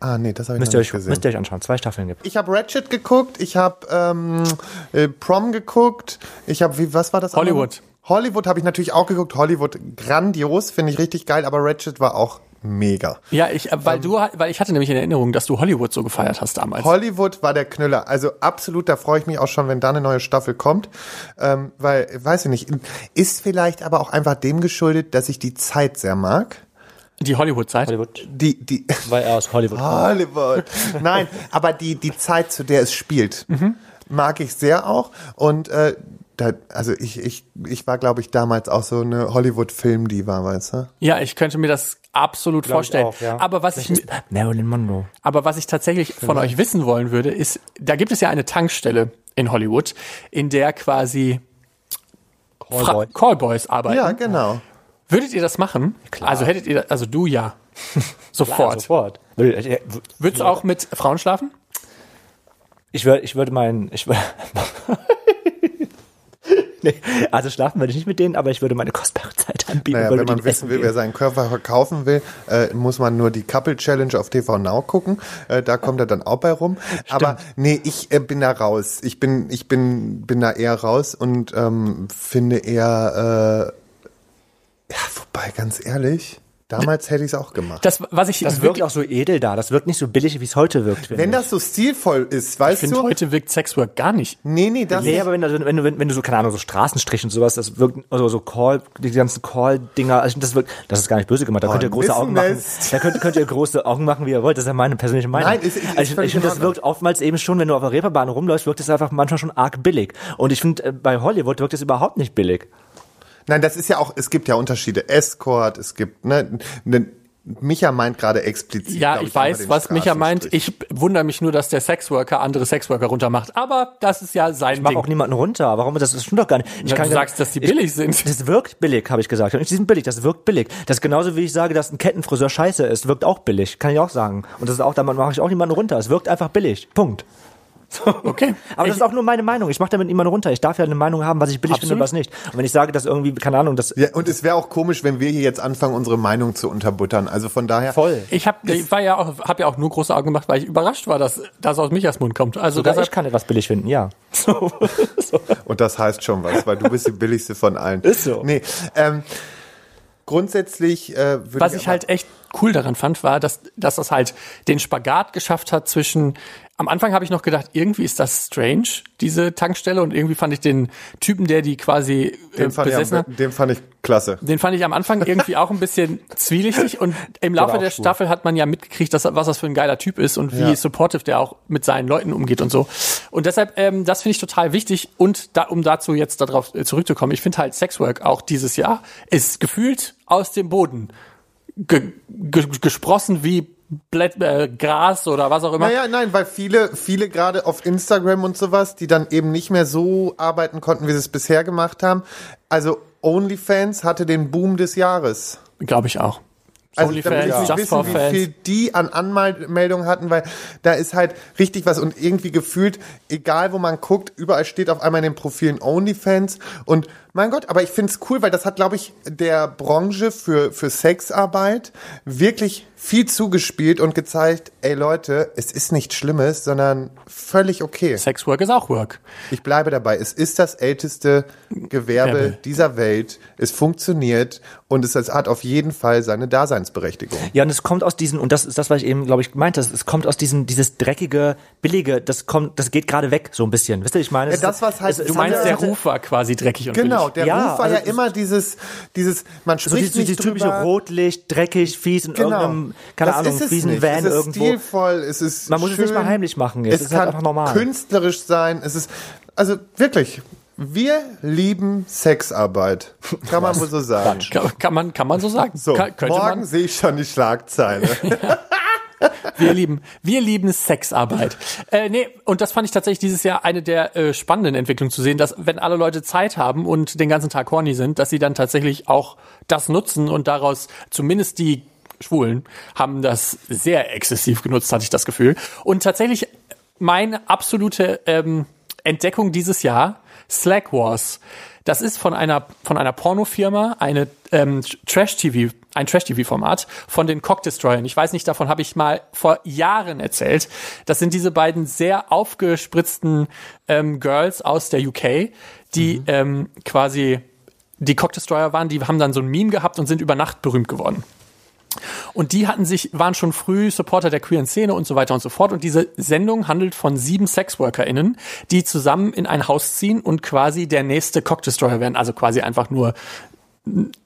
S3: Ah, nee, das habe ich
S2: Müsst
S3: noch
S2: ihr,
S3: nicht
S2: euch,
S3: gesehen.
S2: müsst ihr euch anschauen. Zwei Staffeln gibt
S3: ich habe Ratchet geguckt, ich habe ähm, äh, Prom geguckt, ich habe, wie, was war das? andere?
S1: Hollywood.
S3: Hollywood habe ich natürlich auch geguckt. Hollywood grandios, finde ich richtig geil, aber Ratchet war auch mega.
S1: Ja, ich, äh, weil du, weil ich hatte nämlich in Erinnerung, dass du Hollywood so gefeiert hast damals.
S3: Hollywood war der Knüller. Also absolut, da freue ich mich auch schon, wenn da eine neue Staffel kommt. Ähm, weil, weiß ich nicht, ist vielleicht aber auch einfach dem geschuldet, dass ich die Zeit sehr mag.
S1: Die Hollywood-Zeit.
S2: Hollywood,
S3: Die, die,
S2: weil er aus Hollywood kommt.
S3: Hollywood. Nein, aber die, die Zeit, zu der es spielt, mag ich sehr auch. Und äh, da, also ich, ich, ich war, glaube ich, damals auch so eine Hollywood-Film-Diva, weißt du?
S1: Ja, ich könnte mir das absolut
S2: Glaub ich
S1: vorstellen.
S2: auch, ja.
S1: Aber was ich,
S2: Marilyn Monroe.
S1: aber was ich tatsächlich von euch wissen wollen würde, ist, da gibt es ja eine Tankstelle in Hollywood, in der quasi
S2: Callboy.
S1: Callboys arbeiten.
S3: Ja, genau.
S1: Würdet ihr das machen?
S2: Klar.
S1: Also hättet ihr, also du ja. Sofort.
S2: sofort. Will- äh,
S1: Würdest du auch mit Frauen schlafen?
S2: Ich würde, ich würde meinen, ich würde, nee, also schlafen würde ich nicht mit denen, aber ich würde meine kostbare Zeit anbieten.
S3: Naja, wenn man wissen will, wer seinen Körper verkaufen will, äh, muss man nur die Couple Challenge auf TV Now gucken. Äh, da kommt er dann auch bei rum. Aber nee, ich äh, bin da raus. Ich bin, ich bin, bin da eher raus und ähm, finde eher, äh, ja, wobei, ganz ehrlich, damals hätte ich es auch gemacht.
S1: Das, was ich,
S2: Das wirkt auch so edel da. Das wirkt nicht so billig, wie es heute wirkt.
S3: Wenn
S2: ich.
S3: das so stilvoll ist,
S1: ich
S3: weißt
S1: finde,
S3: du?
S1: heute wirkt Sexwork gar nicht.
S3: Nee, nee, das
S2: Nee,
S3: ist,
S2: aber wenn, also, wenn, du, wenn, wenn du so, keine Ahnung, so Straßenstrich und sowas, das wirkt, also so Call, die ganzen Call-Dinger, also das wirkt, das ist gar nicht böse gemacht, da könnt ihr
S3: ein
S2: große Augen machen, da könnt, könnt ihr große Augen machen, wie ihr wollt, das ist ja meine persönliche Meinung.
S3: Nein, ist- ist-
S2: also ich, ich finde,
S3: in
S2: das wirkt oftmals eben schon, wenn du auf der Reeperbahn rumläufst, wirkt es einfach manchmal schon arg billig. Und ich finde, äh, bei Hollywood wirkt es überhaupt nicht billig.
S3: Nein, das ist ja auch, es gibt ja Unterschiede. Escort, es gibt, ne, ne Micha meint gerade explizit.
S1: Ja, ich
S3: einmal
S1: weiß, was Micha meint. Ich wundere mich nur, dass der Sexworker andere Sexworker runtermacht. Aber das ist ja sein
S2: Ich mache
S1: Ding.
S2: auch niemanden runter. Warum? Das, das stimmt doch gar nicht. Ich
S1: Ja,
S2: kann
S1: du
S2: gar-
S1: sagst, dass die
S2: ich-
S1: billig sind.
S2: Das wirkt billig, habe ich gesagt. Und die sind billig, das wirkt billig. Das ist genauso wie ich sage, dass ein Kettenfriseur scheiße ist. Wirkt auch billig, kann ich auch sagen. Und das ist auch, damit mache ich auch niemanden runter. Es wirkt einfach billig. Punkt.
S1: Okay.
S2: Aber das
S1: Ich-
S2: ist auch nur meine Meinung. Ich mache damit niemanden runter. Ich darf ja eine Meinung haben, was ich billig
S1: Absolut.
S2: finde und was nicht. Und wenn ich sage, dass irgendwie, keine Ahnung, das
S3: Ja, und es wäre auch komisch, wenn wir hier jetzt anfangen, unsere Meinung zu unterbuttern. Also von daher.
S2: voll.
S1: Ich habe ich war ja auch, hab ja auch nur große Augen gemacht, weil ich überrascht war, dass das aus Michas Mund kommt. Also
S2: Sogar
S1: deshalb,
S2: ich kann etwas billig finden, ja. So. so.
S3: Und das heißt schon was, weil du bist die billigste von allen.
S2: Ist so.
S3: Nee, ähm, grundsätzlich äh, würde
S1: was
S3: ich
S1: ich halt echt cool daran fand, war, dass, dass das halt den Spagat geschafft hat zwischen am Anfang habe ich noch gedacht, irgendwie ist das strange, diese Tankstelle. Und irgendwie fand ich den Typen, der die quasi äh,
S3: Den fand, ich,
S1: besessen hat,
S3: den fand ich klasse.
S1: den fand ich am Anfang irgendwie auch ein bisschen zwielichtig. Und im Laufe der
S2: schwul.
S1: Staffel hat man ja mitgekriegt, dass, was das für ein geiler Typ ist und wie
S3: Ja.
S1: supportive der auch mit seinen Leuten umgeht und so. Und deshalb, ähm, das finde ich total wichtig. Und da, um dazu jetzt darauf äh, zurückzukommen, ich finde halt Sexwork auch dieses Jahr ist gefühlt aus dem Boden ge ge gesprossen wie Blätt, äh, Gras oder was auch immer.
S3: Naja, nein, weil viele, viele gerade auf Instagram und sowas, die dann eben nicht mehr so arbeiten konnten, wie sie es bisher gemacht haben. Also OnlyFans hatte den Boom des Jahres.
S1: Glaube ich auch.
S3: Also damit
S1: Just for
S3: wissen, wie viel die an Anmeldungen hatten, weil da ist halt richtig was und irgendwie gefühlt, egal wo man guckt, überall steht auf einmal in den Profilen OnlyFans und mein Gott, aber ich find's cool, weil das hat, glaube ich, der Branche für, für Sexarbeit wirklich viel zugespielt und gezeigt, ey Leute, es ist nichts Schlimmes, sondern völlig okay.
S1: Sexwork ist auch Work.
S3: Ich bleibe dabei. Es ist das älteste Gewerbe
S1: Gewerbe.
S3: dieser Welt. Es funktioniert und es hat auf jeden Fall seine Daseinsberechtigung.
S2: Ja, und es kommt aus diesen, und das ist das, was ich eben, glaube ich, meinte, es kommt aus diesem, dieses dreckige, billige, das kommt, das geht gerade weg, so ein bisschen. Wisst ihr, ich meine?
S3: Ja,
S2: Es
S3: das, was halt-
S2: es- es
S1: Du meinst, der Ruf war quasi dreckig und
S3: Genau,
S1: billig.
S3: Der
S2: Ja,
S3: Ruf war
S2: also
S3: ja immer dieses, dieses, man
S2: So
S3: spricht
S2: dieses,
S3: nicht
S2: dieses typische
S3: drüber.
S2: Rotlicht, dreckig, fies, in
S3: Genau.
S2: irgendeinem, keine
S3: das
S2: Ahnung,
S3: ist es
S2: fiesen
S3: nicht.
S2: Van
S3: es ist
S2: irgendwo.
S3: stilvoll, es ist
S2: Man muss es
S3: schön,
S2: nicht mal heimlich machen jetzt.
S3: Es,
S2: Es ist halt
S3: kann
S2: einfach normal.
S3: künstlerisch sein. Es ist, also wirklich, wir lieben Sexarbeit. Kann man wohl so sagen.
S1: Kann, kann, man, kann man so sagen.
S3: So,
S1: kann,
S3: morgen
S1: man.
S3: sehe ich schon die Schlagzeile.
S1: Wir lieben, wir lieben Sexarbeit. Äh, nee, und das fand ich tatsächlich dieses Jahr eine der äh, spannenden Entwicklungen zu sehen, dass wenn alle Leute Zeit haben und den ganzen Tag horny sind, dass sie dann tatsächlich auch das nutzen und daraus zumindest die Schwulen haben das sehr exzessiv genutzt, hatte ich das Gefühl. Und tatsächlich meine absolute ähm, Entdeckung dieses Jahr, Slack Wars. Das ist von einer von einer Pornofirma, eine ähm, Trash TV, ein Trash TV Format von den Cock Destroyern. Ich weiß nicht, davon habe ich mal vor Jahren erzählt. Das sind diese beiden sehr aufgespritzten ähm, Girls aus der UK, die ähm, quasi die Cock Destroyer waren. Die haben dann so ein Meme gehabt und sind über Nacht berühmt geworden. Und die hatten sich, waren schon früh Supporter der queeren Szene und so weiter und so fort. Und diese Sendung handelt von sieben SexworkerInnen, die zusammen in ein Haus ziehen und quasi der nächste Cock Destroyer werden. Also quasi einfach nur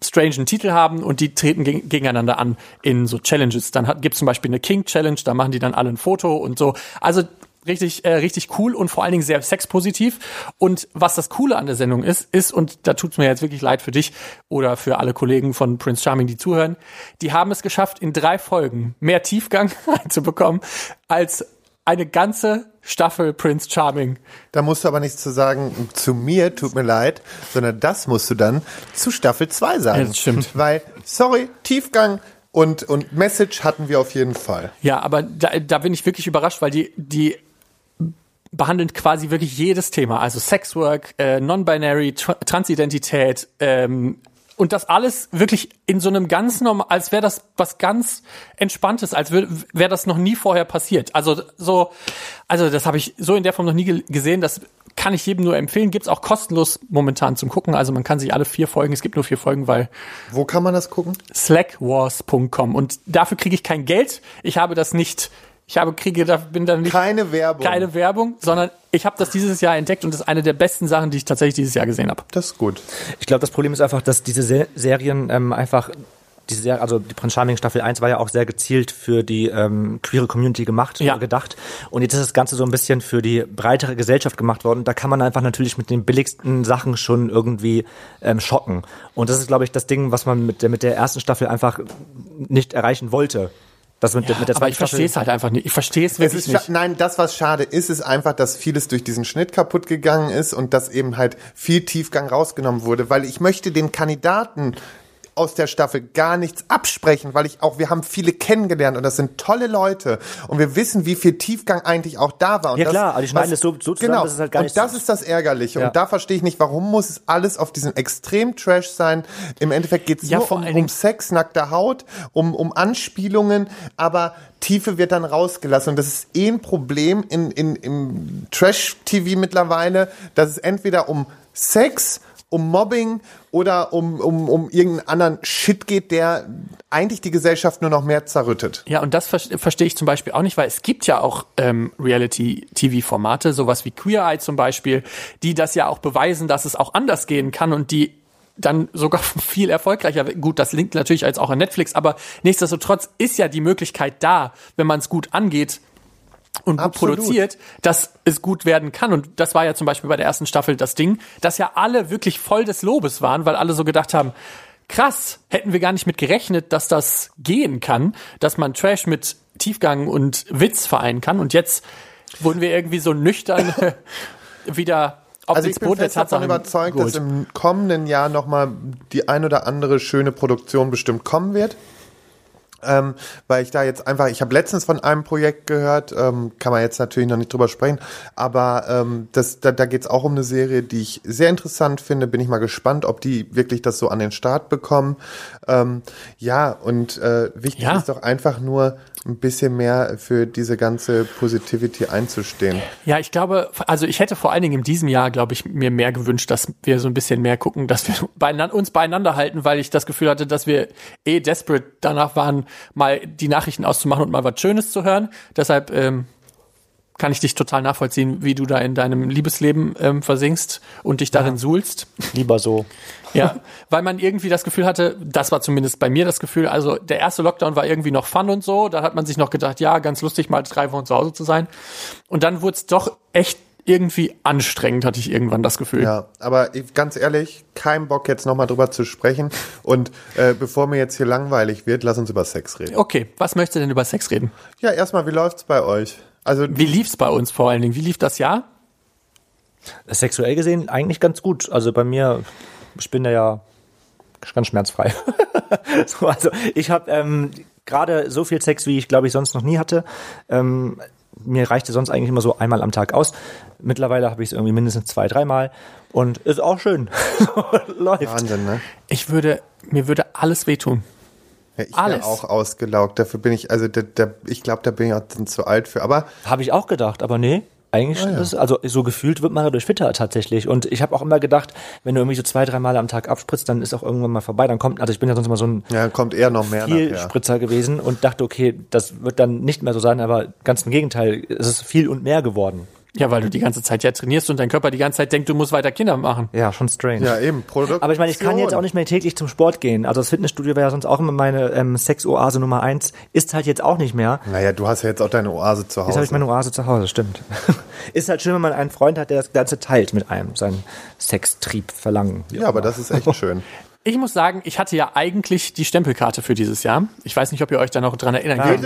S1: strangen Titel haben und die treten geg gegeneinander an in so Challenges. Dann gibt zum Beispiel eine King Challenge, da machen die dann alle ein Foto und so. Also richtig, äh, richtig cool und vor allen Dingen sehr sexpositiv. Und was das Coole an der Sendung ist, ist, und da tut's mir jetzt wirklich leid für dich oder für alle Kollegen von Prince Charming, die zuhören, die haben es geschafft, in drei Folgen mehr Tiefgang reinzubekommen als eine ganze Staffel Prince Charming.
S3: Da musst du aber nichts zu sagen zu mir, tut mir leid, sondern das musst du dann zu Staffel 2 sagen.
S1: Ja, das stimmt.
S3: Weil, sorry, Tiefgang und, und Message hatten wir auf jeden Fall.
S1: Ja, aber da, da bin ich wirklich überrascht, weil die, die behandeln quasi wirklich jedes Thema, also Sexwork, äh, Non-Binary, Tr Transidentität, ähm, und das alles wirklich in so einem ganz normal, als wäre das was ganz Entspanntes, als wäre das noch nie vorher passiert. Also so, also das habe ich so in der Form noch nie ge gesehen. Das kann ich jedem nur empfehlen. Gibt's auch kostenlos momentan zum Gucken. Also man kann sich alle vier Folgen, es gibt nur vier Folgen, weil
S3: Wo kann man das gucken?
S1: slackwars.com und dafür kriege ich kein Geld. Ich habe das nicht, ich habe kriege da bin dann nicht
S3: Keine Werbung.
S1: keine Werbung, sondern ich habe das dieses Jahr entdeckt und das ist eine der besten Sachen, die ich tatsächlich dieses Jahr gesehen habe.
S3: Das ist gut.
S2: Ich glaube, das Problem ist einfach, dass diese Se Serien ähm, einfach diese Serie, also die Prince Charming Staffel 1 war ja auch sehr gezielt für die ähm, queere Community gemacht,
S1: Ja.
S2: äh, gedacht. Und jetzt ist das Ganze so ein bisschen für die breitere Gesellschaft gemacht worden. Da kann man einfach natürlich mit den billigsten Sachen schon irgendwie ähm, schocken. Und das ist, glaube ich, das Ding, was man mit der, mit der ersten Staffel einfach nicht erreichen wollte. Das mit, der- mit der
S1: Aber ich verstehe es halt einfach nicht. Ich verstehe es wirklich nicht.
S3: nein, das, was schade ist, ist einfach, dass vieles durch diesen Schnitt kaputt gegangen ist und dass eben halt viel Tiefgang rausgenommen wurde, weil ich möchte den Kandidaten aus der Staffel gar nichts absprechen, weil ich auch, wir haben viele kennengelernt und das sind tolle Leute und wir wissen, wie viel Tiefgang eigentlich auch da war. Und
S2: Ja,
S3: das,
S2: klar, die schneiden
S3: was-
S2: es so- so zusammen,
S3: genau.
S2: dass es halt gar
S3: und
S2: nicht-
S3: das ist das Ärgerliche
S2: Ja.
S3: und da verstehe ich nicht, warum muss es alles auf diesen extrem Trash sein. Im Endeffekt geht es
S1: Ja,
S3: nur
S1: vor
S3: um, um Sex, nackter Haut, um, um Anspielungen, aber Tiefe wird dann rausgelassen. Und das ist eh ein Problem in, in, im Trash-TV mittlerweile, dass es entweder um Sex um Mobbing oder um, um, um irgendeinen anderen Shit geht, der eigentlich die Gesellschaft nur noch mehr zerrüttet.
S1: Ja, und das ver verstehe ich zum Beispiel auch nicht, weil es gibt ja auch ähm, Reality-TV-Formate, sowas wie Queer Eye zum Beispiel, die das ja auch beweisen, dass es auch anders gehen kann und die dann sogar viel erfolgreicher. Gut, das linkt natürlich als auch an Netflix, aber nichtsdestotrotz ist ja die Möglichkeit da, wenn man es gut angeht und gut
S3: Absolut.
S1: produziert, dass es gut werden kann. Und das war ja zum Beispiel bei der ersten Staffel das Ding, dass ja alle wirklich voll des Lobes waren, weil alle so gedacht haben, krass, hätten wir gar nicht mit gerechnet, dass das gehen kann, dass man Trash mit Tiefgang und Witz vereinen kann. Und jetzt wurden wir irgendwie so nüchtern wieder auf
S3: Also ich bin fest davon überzeugt,
S1: geholt.
S3: dass im kommenden Jahr nochmal die ein oder andere schöne Produktion bestimmt kommen wird. Ähm, weil ich da jetzt einfach, ich habe letztens von einem Projekt gehört, ähm, kann man jetzt natürlich noch nicht drüber sprechen, aber ähm, das, da, da geht es auch um eine Serie, die ich sehr interessant finde. Bin ich mal gespannt, ob die wirklich das so an den Start bekommen. Ähm, ja, und äh, wichtig
S1: Ja.
S3: ist doch einfach nur ein bisschen mehr für diese ganze Positivity einzustehen.
S1: Ja, ich glaube, also ich hätte vor allen Dingen in diesem Jahr, glaube ich, mir mehr gewünscht, dass wir so ein bisschen mehr gucken, dass wir beinan uns beieinander halten, weil ich das Gefühl hatte, dass wir eh desperate danach waren, mal die Nachrichten auszumachen und mal was Schönes zu hören. Deshalb ähm, kann ich dich total nachvollziehen, wie du da in deinem Liebesleben ähm, versinkst und dich darin suhlst.
S2: Lieber so.
S1: Ja, weil man irgendwie das Gefühl hatte, das war zumindest bei mir das Gefühl, also der erste Lockdown war irgendwie noch fun und so, da hat man sich noch gedacht, ja, ganz lustig, mal drei Wochen zu Hause zu sein. Und dann wurde es doch echt irgendwie anstrengend, hatte ich irgendwann das Gefühl.
S3: Ja, aber ich, ganz ehrlich, kein Bock jetzt nochmal drüber zu sprechen. Und äh, bevor mir jetzt hier langweilig wird, lass uns über Sex reden.
S1: Okay, was möchtest du denn über Sex reden?
S3: Ja, erstmal, wie läuft's bei euch? Also,
S1: Wie lief's bei uns vor allen Dingen? Wie lief das Jahr?
S2: Sexuell gesehen eigentlich ganz gut. Also bei mir, ich bin da ja ganz schmerzfrei. so, also ich habe ähm, gerade so viel Sex, wie ich glaube ich sonst noch nie hatte. Ähm, mir reichte sonst eigentlich immer so einmal am Tag aus. Mittlerweile habe ich es irgendwie mindestens zwei, dreimal und ist auch schön. Läuft.
S3: Wahnsinn, ne?
S1: Ich würde, mir würde alles wehtun.
S3: Ja, ich
S1: Alles.
S3: auch ausgelaugt. Dafür bin ich, also da, da, ich glaube, da bin ich auch dann zu alt für. Aber
S2: Habe ich auch gedacht, aber nee. Eigentlich ist, also so gefühlt wird man dadurch fitter tatsächlich. Und ich habe auch immer gedacht, wenn du irgendwie so zwei, drei Mal am Tag abspritzt, dann ist auch irgendwann mal vorbei. Dann kommt, also ich bin ja sonst immer so ein
S3: ja, kommt eher noch mehr
S2: viel
S3: nachher.
S2: Spritzer gewesen und dachte, okay, das wird dann nicht mehr so sein, aber ganz im Gegenteil, es ist viel und mehr geworden.
S1: Ja, weil du die ganze Zeit ja trainierst und dein Körper die ganze Zeit denkt, du musst weiter Kinder machen.
S2: Ja, schon strange.
S3: Ja, eben. Produktion.
S2: Aber ich meine, ich kann jetzt auch nicht mehr täglich zum Sport gehen. Also das Fitnessstudio wäre ja sonst auch immer meine ähm, Sexoase Nummer eins. Ist halt jetzt auch nicht mehr.
S3: Naja, du hast ja jetzt auch deine Oase zu
S2: Jetzt habe
S3: Hause.
S2: ich meine Oase zu Hause, stimmt. ist halt schön, wenn man einen Freund hat, der das Ganze teilt mit einem, seinen Sextrieb, Verlangen.
S3: ja, aber das ist echt schön.
S1: Ich muss sagen, ich hatte ja eigentlich die Stempelkarte für dieses Jahr. Ich weiß nicht, ob ihr euch da noch dran erinnern könnt.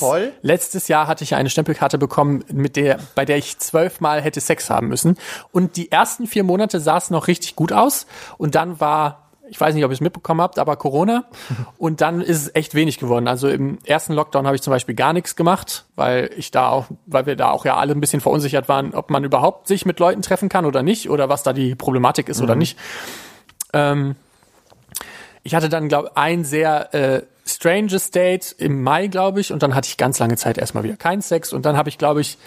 S3: Voll?
S1: letztes Jahr hatte ich ja eine Stempelkarte bekommen, mit der, bei der ich zwölfmal hätte Sex haben müssen. Und die ersten vier Monate sah es noch richtig gut aus. Und dann war, ich weiß nicht, ob ihr es mitbekommen habt, aber Corona. Und dann ist es echt wenig geworden. Also im ersten Lockdown habe ich zum Beispiel gar nichts gemacht, weil ich da auch, weil wir da auch ja alle ein bisschen verunsichert waren, ob man überhaupt sich mit Leuten treffen kann oder nicht oder was da die Problematik ist oder nicht. Ähm, ich hatte dann, glaube ein sehr äh, stranges Date im Mai, glaube ich, und dann hatte ich ganz lange Zeit erstmal wieder keinen Sex und dann habe ich, glaube ich,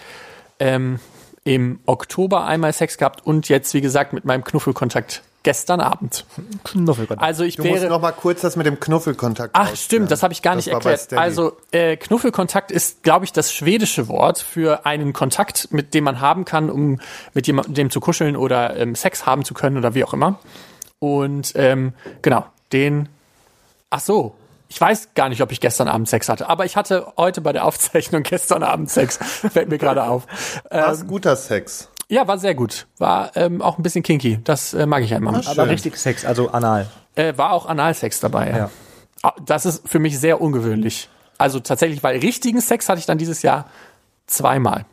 S1: ähm, im Oktober einmal Sex gehabt und jetzt, wie gesagt, mit meinem Knuffelkontakt gestern Abend.
S2: Knuffelgott.
S1: Also ich
S3: Du musst
S1: wäre.
S3: noch mal kurz das mit dem Knuffelkontakt
S1: Ach
S3: ausführen.
S1: stimmt, das habe ich gar nicht
S3: war bei
S1: erklärt. Also äh, Knuffelkontakt ist, glaube ich, das schwedische Wort für einen Kontakt, mit dem man haben kann, um mit jemandem zu kuscheln oder ähm, Sex haben zu können oder wie auch immer. Und ähm, genau, den. Ach so. Ich weiß gar nicht, ob ich gestern Abend Sex hatte, aber ich hatte heute bei der Aufzeichnung gestern Abend Sex. Fällt mir gerade auf.
S3: War es guter Sex?
S1: Ja, war sehr gut. War ähm, auch ein bisschen kinky. Das äh, mag ich ja immer.
S2: aber richtig Sex, also anal.
S1: Äh, war auch Analsex dabei. Ja.
S2: Ja.
S1: Ah, Das ist für mich sehr ungewöhnlich. Also tatsächlich, weil richtigen Sex hatte ich dann dieses Jahr zweimal.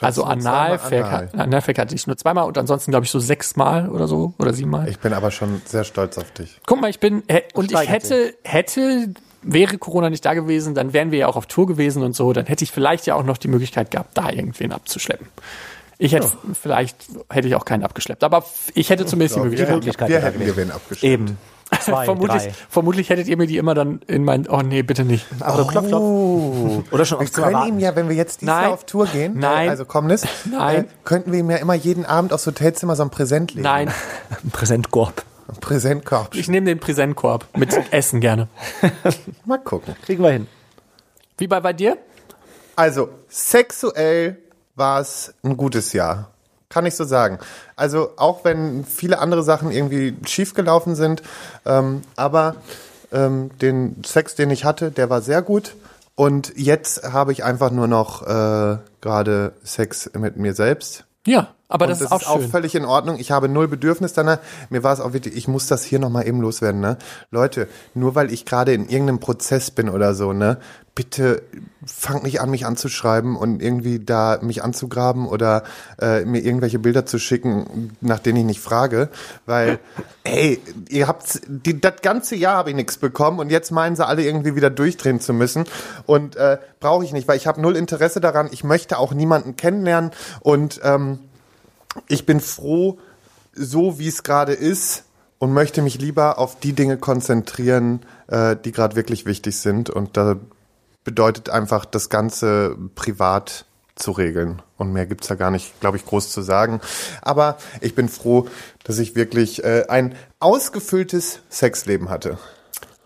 S1: Also Analsex
S3: Anal.
S1: Analsex hatte ich nur zweimal und ansonsten glaube ich so sechsmal oder so oder siebenmal.
S3: Ich bin aber schon sehr stolz auf dich.
S1: Guck mal, ich bin und ich hätte hätte wäre Corona nicht da gewesen, dann wären wir ja auch auf Tour gewesen und so, dann hätte ich vielleicht ja auch noch die Möglichkeit gehabt, da irgendwen abzuschleppen. Ich hätte vielleicht hätte ich auch keinen abgeschleppt, aber ich hätte zumindest die
S3: wir,
S1: Möglichkeit.
S2: Möglichkeit
S3: wir
S2: da
S3: hätten
S2: gewesen.
S3: Gewinn abgeschickt.
S2: Eben. Zwei,
S1: vermutlich,
S2: drei.
S1: vermutlich hättet ihr mir die immer dann in mein, oh nee, bitte nicht.
S2: Aber klopf, klopf.
S3: Oh.
S2: Oder schon
S3: Wir können
S2: warten.
S3: ihm ja, wenn wir jetzt dieses
S1: Nein.
S3: Jahr auf Tour gehen,
S1: Nein.
S3: äh, also kommendes,
S1: Nein.
S3: Äh, könnten wir ihm ja immer jeden Abend aufs Hotelzimmer so ein Präsent legen.
S1: Nein,
S2: Ein Präsentkorb.
S3: Ein Präsentkorb.
S1: ich nehme den Präsentkorb mit Essen gerne.
S3: Mal gucken.
S2: Kriegen wir hin.
S1: Wie bei, bei dir?
S3: Also, sexuell war es ein gutes Jahr. Kann ich so sagen. Also, auch wenn viele andere Sachen irgendwie schiefgelaufen sind, ähm, aber ähm, den Sex, den ich hatte, der war sehr gut. Und jetzt habe ich einfach nur noch äh, gerade Sex mit mir selbst.
S1: Ja, aber
S3: Und
S1: das, ist auch
S3: ist auch völlig in Ordnung. Ich habe null Bedürfnis danach. Mir war es auch wichtig, ich muss das hier nochmal eben loswerden, ne? Leute, nur weil ich gerade in irgendeinem Prozess bin oder so, ne? Bitte fangt nicht an, mich anzuschreiben und irgendwie da mich anzugraben oder äh, mir irgendwelche Bilder zu schicken, nach denen ich nicht frage. Weil, hey, ihr habt das ganze Jahr habe ich nichts bekommen und jetzt meinen sie alle irgendwie wieder durchdrehen zu müssen. Und äh, brauche ich nicht, weil ich habe null Interesse daran. Ich möchte auch niemanden kennenlernen und ähm, ich bin froh, so wie es gerade ist und möchte mich lieber auf die Dinge konzentrieren, äh, die gerade wirklich wichtig sind. Und da bedeutet einfach, das Ganze privat zu regeln. Und mehr gibt's da gar nicht, glaube ich, groß zu sagen. Aber ich bin froh, dass ich wirklich äh, ein ausgefülltes Sexleben hatte.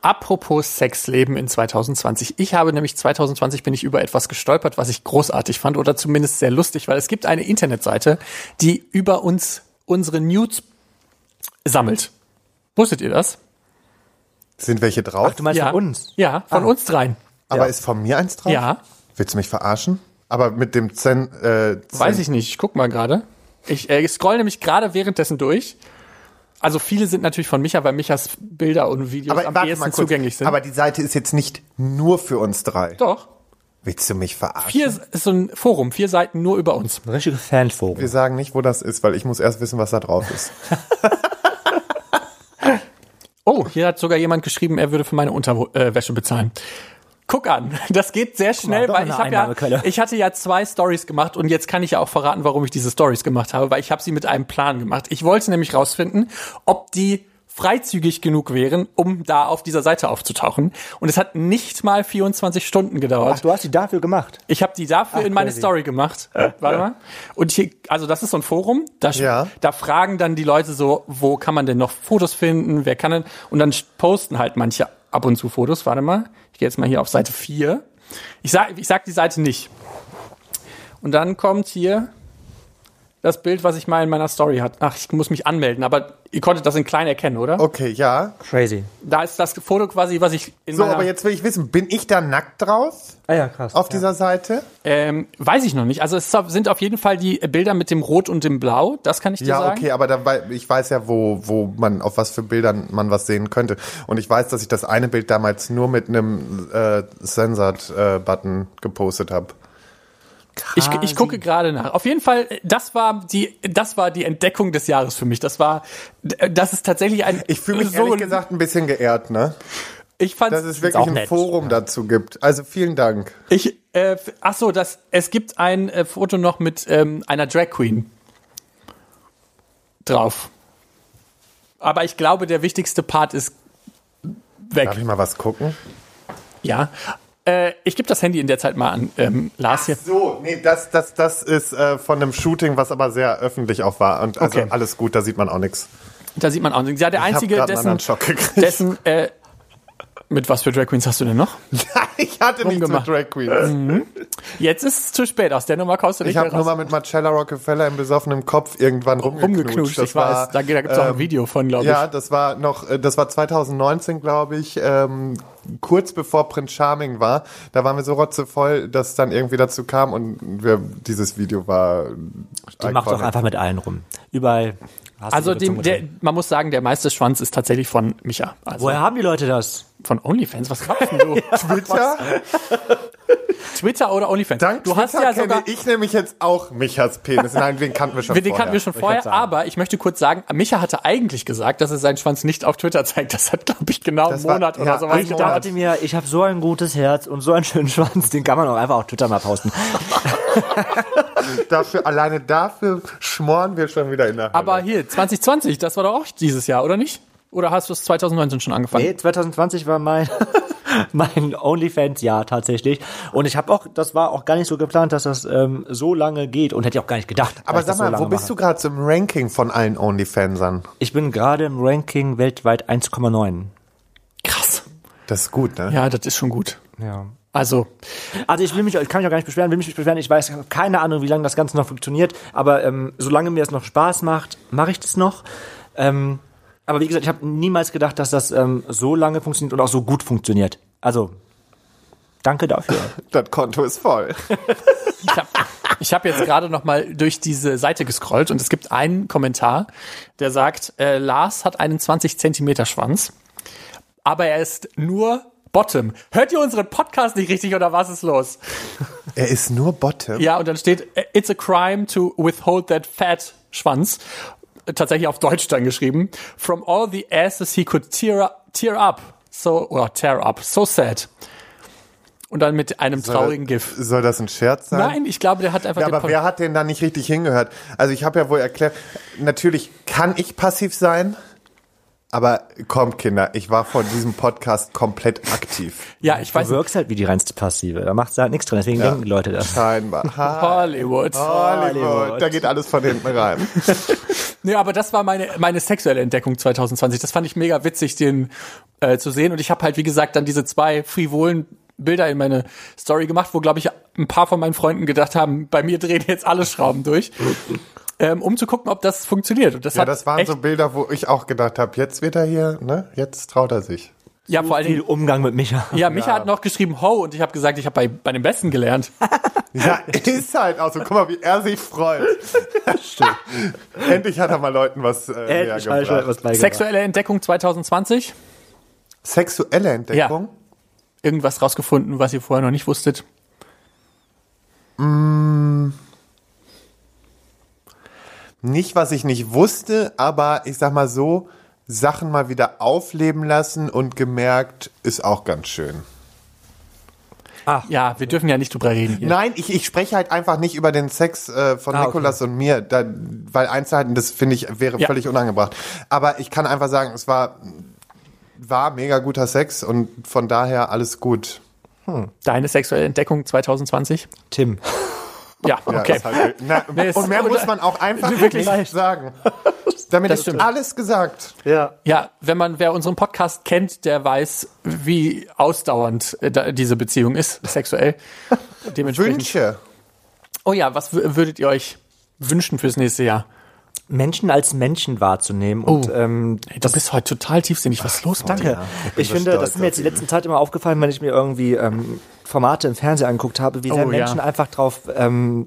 S1: Apropos Sexleben in 2020. Ich habe nämlich 2020 bin ich über etwas gestolpert, was ich großartig fand oder zumindest sehr lustig, weil es gibt eine Internetseite, die über uns unsere Nudes sammelt. Wusstet ihr das?
S3: Sind welche drauf?
S2: Ach, du meinst
S1: ja.
S2: von uns?
S1: Ja, von
S2: Ah.
S1: uns dreien.
S3: Aber
S2: ja.
S3: ist von mir eins drauf?
S1: Ja,
S3: Willst du mich verarschen? Aber mit dem Zen, äh, Zen
S1: weiß ich nicht. Ich guck mal gerade. Ich äh, scroll nämlich gerade währenddessen durch. Also viele sind natürlich von Micha, weil Michas Bilder und Videos
S3: Aber
S1: am ehesten zugänglich sind.
S3: Aber die Seite ist jetzt nicht nur für uns drei.
S1: Doch.
S3: Willst du mich verarschen?
S1: Vier ist so ein Forum, vier Seiten nur über uns.
S2: Ein richtiges Fanforum.
S3: Wir sagen nicht, wo das ist, weil ich muss erst wissen, was da drauf ist.
S1: Oh, hier hat sogar jemand geschrieben, er würde für meine Unterwäsche bezahlen. Guck an, das geht sehr schnell,
S2: doch
S1: weil ich habe ja, ich hatte ja zwei Stories gemacht und jetzt kann ich ja auch verraten, warum ich diese Stories gemacht habe, weil ich habe sie mit einem Plan gemacht. Ich wollte nämlich rausfinden, ob die freizügig genug wären, um da auf dieser Seite aufzutauchen. Und es hat nicht mal 24 Stunden gedauert.
S2: Ach, du hast die dafür gemacht.
S1: Ich habe die dafür
S2: Ach,
S1: in meine
S2: crazy.
S1: Story gemacht. Warte mal. Und hier, also das ist so ein Forum, da,
S3: Ja.
S1: da fragen dann die Leute so, wo kann man denn noch Fotos finden, wer kann denn, und dann posten halt manche ab und zu Fotos. Warte mal, gehe jetzt mal hier auf Seite 4. Ich sag, ich sag die Seite nicht. Und dann kommt hier das Bild, was ich mal in meiner Story hatte. Ach, ich muss mich anmelden, aber ihr konntet das in klein erkennen, oder?
S3: Okay, ja.
S2: Crazy.
S1: Da ist das Foto quasi, was ich in
S3: So, aber jetzt will ich wissen, bin ich da nackt drauf
S2: Ah ja, krass.
S3: auf dieser Seite?
S1: ähm, weiß ich noch nicht. Also es sind auf jeden Fall die Bilder mit dem Rot und dem Blau. Das kann ich dir
S3: Ja,
S1: sagen.
S3: okay, aber da, ich weiß ja, wo, wo man, auf was für Bildern man was sehen könnte. Und ich weiß, dass ich das eine Bild damals nur mit einem äh, Censored-Button gepostet habe.
S1: Ich, ich gucke gerade nach. Auf jeden Fall, das war die, das war die Entdeckung des Jahres für mich. Das war, das ist tatsächlich ein.
S3: Ich fühle mich
S1: so,
S3: ehrlich gesagt ein bisschen geehrt, ne?
S1: Ich fand,
S3: Dass es wirklich
S2: auch
S3: ein
S2: nett.
S3: Forum dazu gibt. Also vielen Dank.
S1: ich, äh, ach so, das, es gibt ein äh, Foto noch mit ähm, einer Drag Queen drauf. Aber ich glaube, der wichtigste Part ist weg.
S3: Darf ich mal was gucken?
S1: Ja. Äh, ich gebe das Handy in der Zeit mal an ähm, Lars hier.
S3: So, nee, das, das, das ist äh, von einem Shooting, was aber sehr öffentlich auch war. Und also
S1: Okay.
S3: alles gut, da sieht man auch nichts.
S1: Da sieht man auch. Ja, der
S3: Ich
S1: einzige, dessen,
S3: anderen Schock gekriegt.
S1: dessen, äh, mit was für Drag Queens hast du denn noch?
S3: ich hatte nichts mit. Drag Queens.
S1: Jetzt ist es zu spät. Aus der Nummer kommst du nicht
S3: Ich habe nur mal mit Marcella Rockefeller im besoffenen Kopf irgendwann rumgeknutscht.
S1: rumgeknutscht.
S3: Das
S1: Ich weiß,
S3: war,
S1: da, da gibt's auch ein
S3: ähm,
S1: Video von, glaube ich.
S3: Ja, das war noch, äh, das war 2019, glaube ich, ähm, kurz bevor Prince Charming war. Da waren wir so rotzevoll, dass es dann irgendwie dazu kam und wir, dieses Video war.
S2: Die macht doch einfach mit allen rum. Überall. hast du
S1: Also dem, der, man muss sagen, der meiste Schwanz ist tatsächlich von Micha. Also
S2: Woher haben die Leute das?
S1: Von OnlyFans. Was glaubst denn du?
S3: Twitter?
S1: Twitter oder OnlyFans?
S3: Dank
S1: du hast
S3: Twitter
S1: ja sogar.
S3: kenne ich nämlich jetzt auch Michas Penis. Nein, den kannten wir schon
S1: Den
S3: vorher.
S1: kannten wir schon vorher, aber ich möchte kurz sagen, Micha hatte eigentlich gesagt, dass er seinen Schwanz nicht auf Twitter zeigt. Das hat, glaube ich, genau einen
S3: Das war-
S1: Monat
S3: ja,
S1: oder so was
S3: Monat.
S1: gedauert.
S2: dachte mir, ich habe so ein gutes Herz und so einen schönen Schwanz, den kann man auch einfach auf Twitter mal posten.
S3: Dafür, alleine dafür schmoren wir schon wieder in der Hölle.
S1: Aber hier, 2020, das war doch auch dieses Jahr, oder nicht? Oder hast du es 2019 schon angefangen?
S2: Nee, 2020 war mein mein OnlyFans-Jahr tatsächlich. Und ich habe auch, das war auch gar nicht so geplant, dass das ähm, so lange geht und hätte ich auch gar nicht gedacht.
S3: Aber
S2: das
S3: sag mal,
S2: so
S3: wo bist
S2: mache.
S3: du gerade so im Ranking von allen OnlyFansern?
S2: Ich bin gerade im Ranking weltweit 1,9.
S1: Krass.
S3: Das ist gut, ne?
S1: Ja, das ist schon gut.
S2: Ja.
S1: Also,
S2: Also ich will mich, ich kann mich auch gar nicht beschweren, will mich nicht beschweren. Ich weiß, keine Ahnung, wie lange das Ganze noch funktioniert. Aber ähm, solange mir es noch Spaß macht, mache ich das noch. Ähm, aber wie gesagt, ich habe niemals gedacht, dass das ähm, so lange funktioniert und auch so gut funktioniert. Also danke dafür.
S3: Das Konto ist voll.
S1: ich habe ich hab jetzt gerade noch mal durch diese Seite gescrollt und es gibt einen Kommentar, der sagt, äh, Lars hat einen 20 Zentimeter Schwanz, aber er ist nur Bottom. Hört ihr unseren Podcast nicht richtig oder was ist los?
S3: Er ist nur Bottom.
S1: Ja, und dann steht, it's a crime to withhold that fat Schwanz. Tatsächlich auf Deutsch dann geschrieben. From all the asses he could tear up, tear up. So, oder tear up. So sad. Und dann mit einem traurigen GIF.
S3: Soll das ein Scherz sein?
S1: Nein, ich glaube, der hat einfach
S3: Ja,
S1: den
S3: aber wer hat denn da nicht richtig hingehört? Also ich habe ja wohl erklärt, natürlich kann ich passiv sein, aber kommt Kinder, ich war vor diesem Podcast komplett aktiv.
S1: Ja, ich weiß
S2: Du wirkst halt wie die reinste Passive. Da macht halt nichts drin, deswegen denken die Leute das.
S3: Scheinbar. Ha,
S1: Hollywood.
S3: Hollywood. Da geht alles von hinten rein.
S1: Nee, aber das war meine, meine sexuelle Entdeckung 2020. Das fand ich mega witzig, den äh, zu sehen. Und ich habe halt, wie gesagt, dann diese zwei frivolen Bilder in meine Story gemacht, wo, glaube ich, ein paar von meinen Freunden gedacht haben, bei mir drehen jetzt alle Schrauben durch. ähm, um zu gucken, ob das funktioniert. Und das
S3: Ja, das waren so Bilder, wo ich auch gedacht habe, jetzt wird er hier, ne? Jetzt traut er sich.
S1: Ja, vor allen
S2: Viel Umgang mit Micha.
S1: ja, Micha hat noch geschrieben, ho, und ich habe gesagt, ich habe bei, bei dem Besten gelernt.
S3: Ja, ist halt auch so. Guck mal, wie er sich freut. Stimmt. Endlich hat er mal Leuten was äh,
S2: Endlich
S3: gebracht.
S2: etwas beigebracht.
S1: Sexuelle Entdeckung 2020.
S3: Sexuelle Entdeckung?
S1: Irgendwas rausgefunden, was ihr vorher noch nicht wusstet.
S3: Nicht, was ich nicht wusste, aber ich sag mal so, Sachen mal wieder aufleben lassen und gemerkt, ist auch ganz schön.
S1: Ja, wir dürfen ja nicht drüber reden hier.
S3: Nein, ich, ich spreche halt einfach nicht über den Sex äh, von
S2: Ah, okay.
S3: Nikolas und mir, da, weil Einzelheiten, das finde ich, wäre
S1: Ja.
S3: völlig unangebracht. Aber ich kann einfach sagen, es war, war mega guter Sex und von daher alles gut.
S1: Deine sexuelle Entdeckung 2020?
S2: Tim.
S1: Ja,
S3: Ja,
S1: okay.
S3: halt, na,
S1: Nee,
S3: und mehr muss man auch einfach
S1: Wirklich?
S3: nicht sagen. Damit
S1: Das
S3: ist
S1: stimmt.
S3: alles gesagt.
S2: Ja.
S1: Ja, wenn man, wer unseren Podcast kennt, der weiß, wie ausdauernd äh, diese Beziehung ist, sexuell. Dementsprechend.
S3: Wünsche.
S1: Oh ja, was wü- würdet ihr euch wünschen fürs nächste Jahr?
S2: Menschen als Menschen wahrzunehmen und
S1: Oh.
S2: ähm,
S1: Ey, du bist heute total tiefsinnig. Was ist los? mit dir?
S2: Danke.
S3: bin
S2: ich
S3: so
S2: finde, das ist mir jetzt die letzten Zeit immer aufgefallen, wenn ich mir irgendwie ähm, Formate im Fernsehen angeguckt habe, wie sehr
S1: Oh, ja.
S2: Menschen einfach drauf ähm,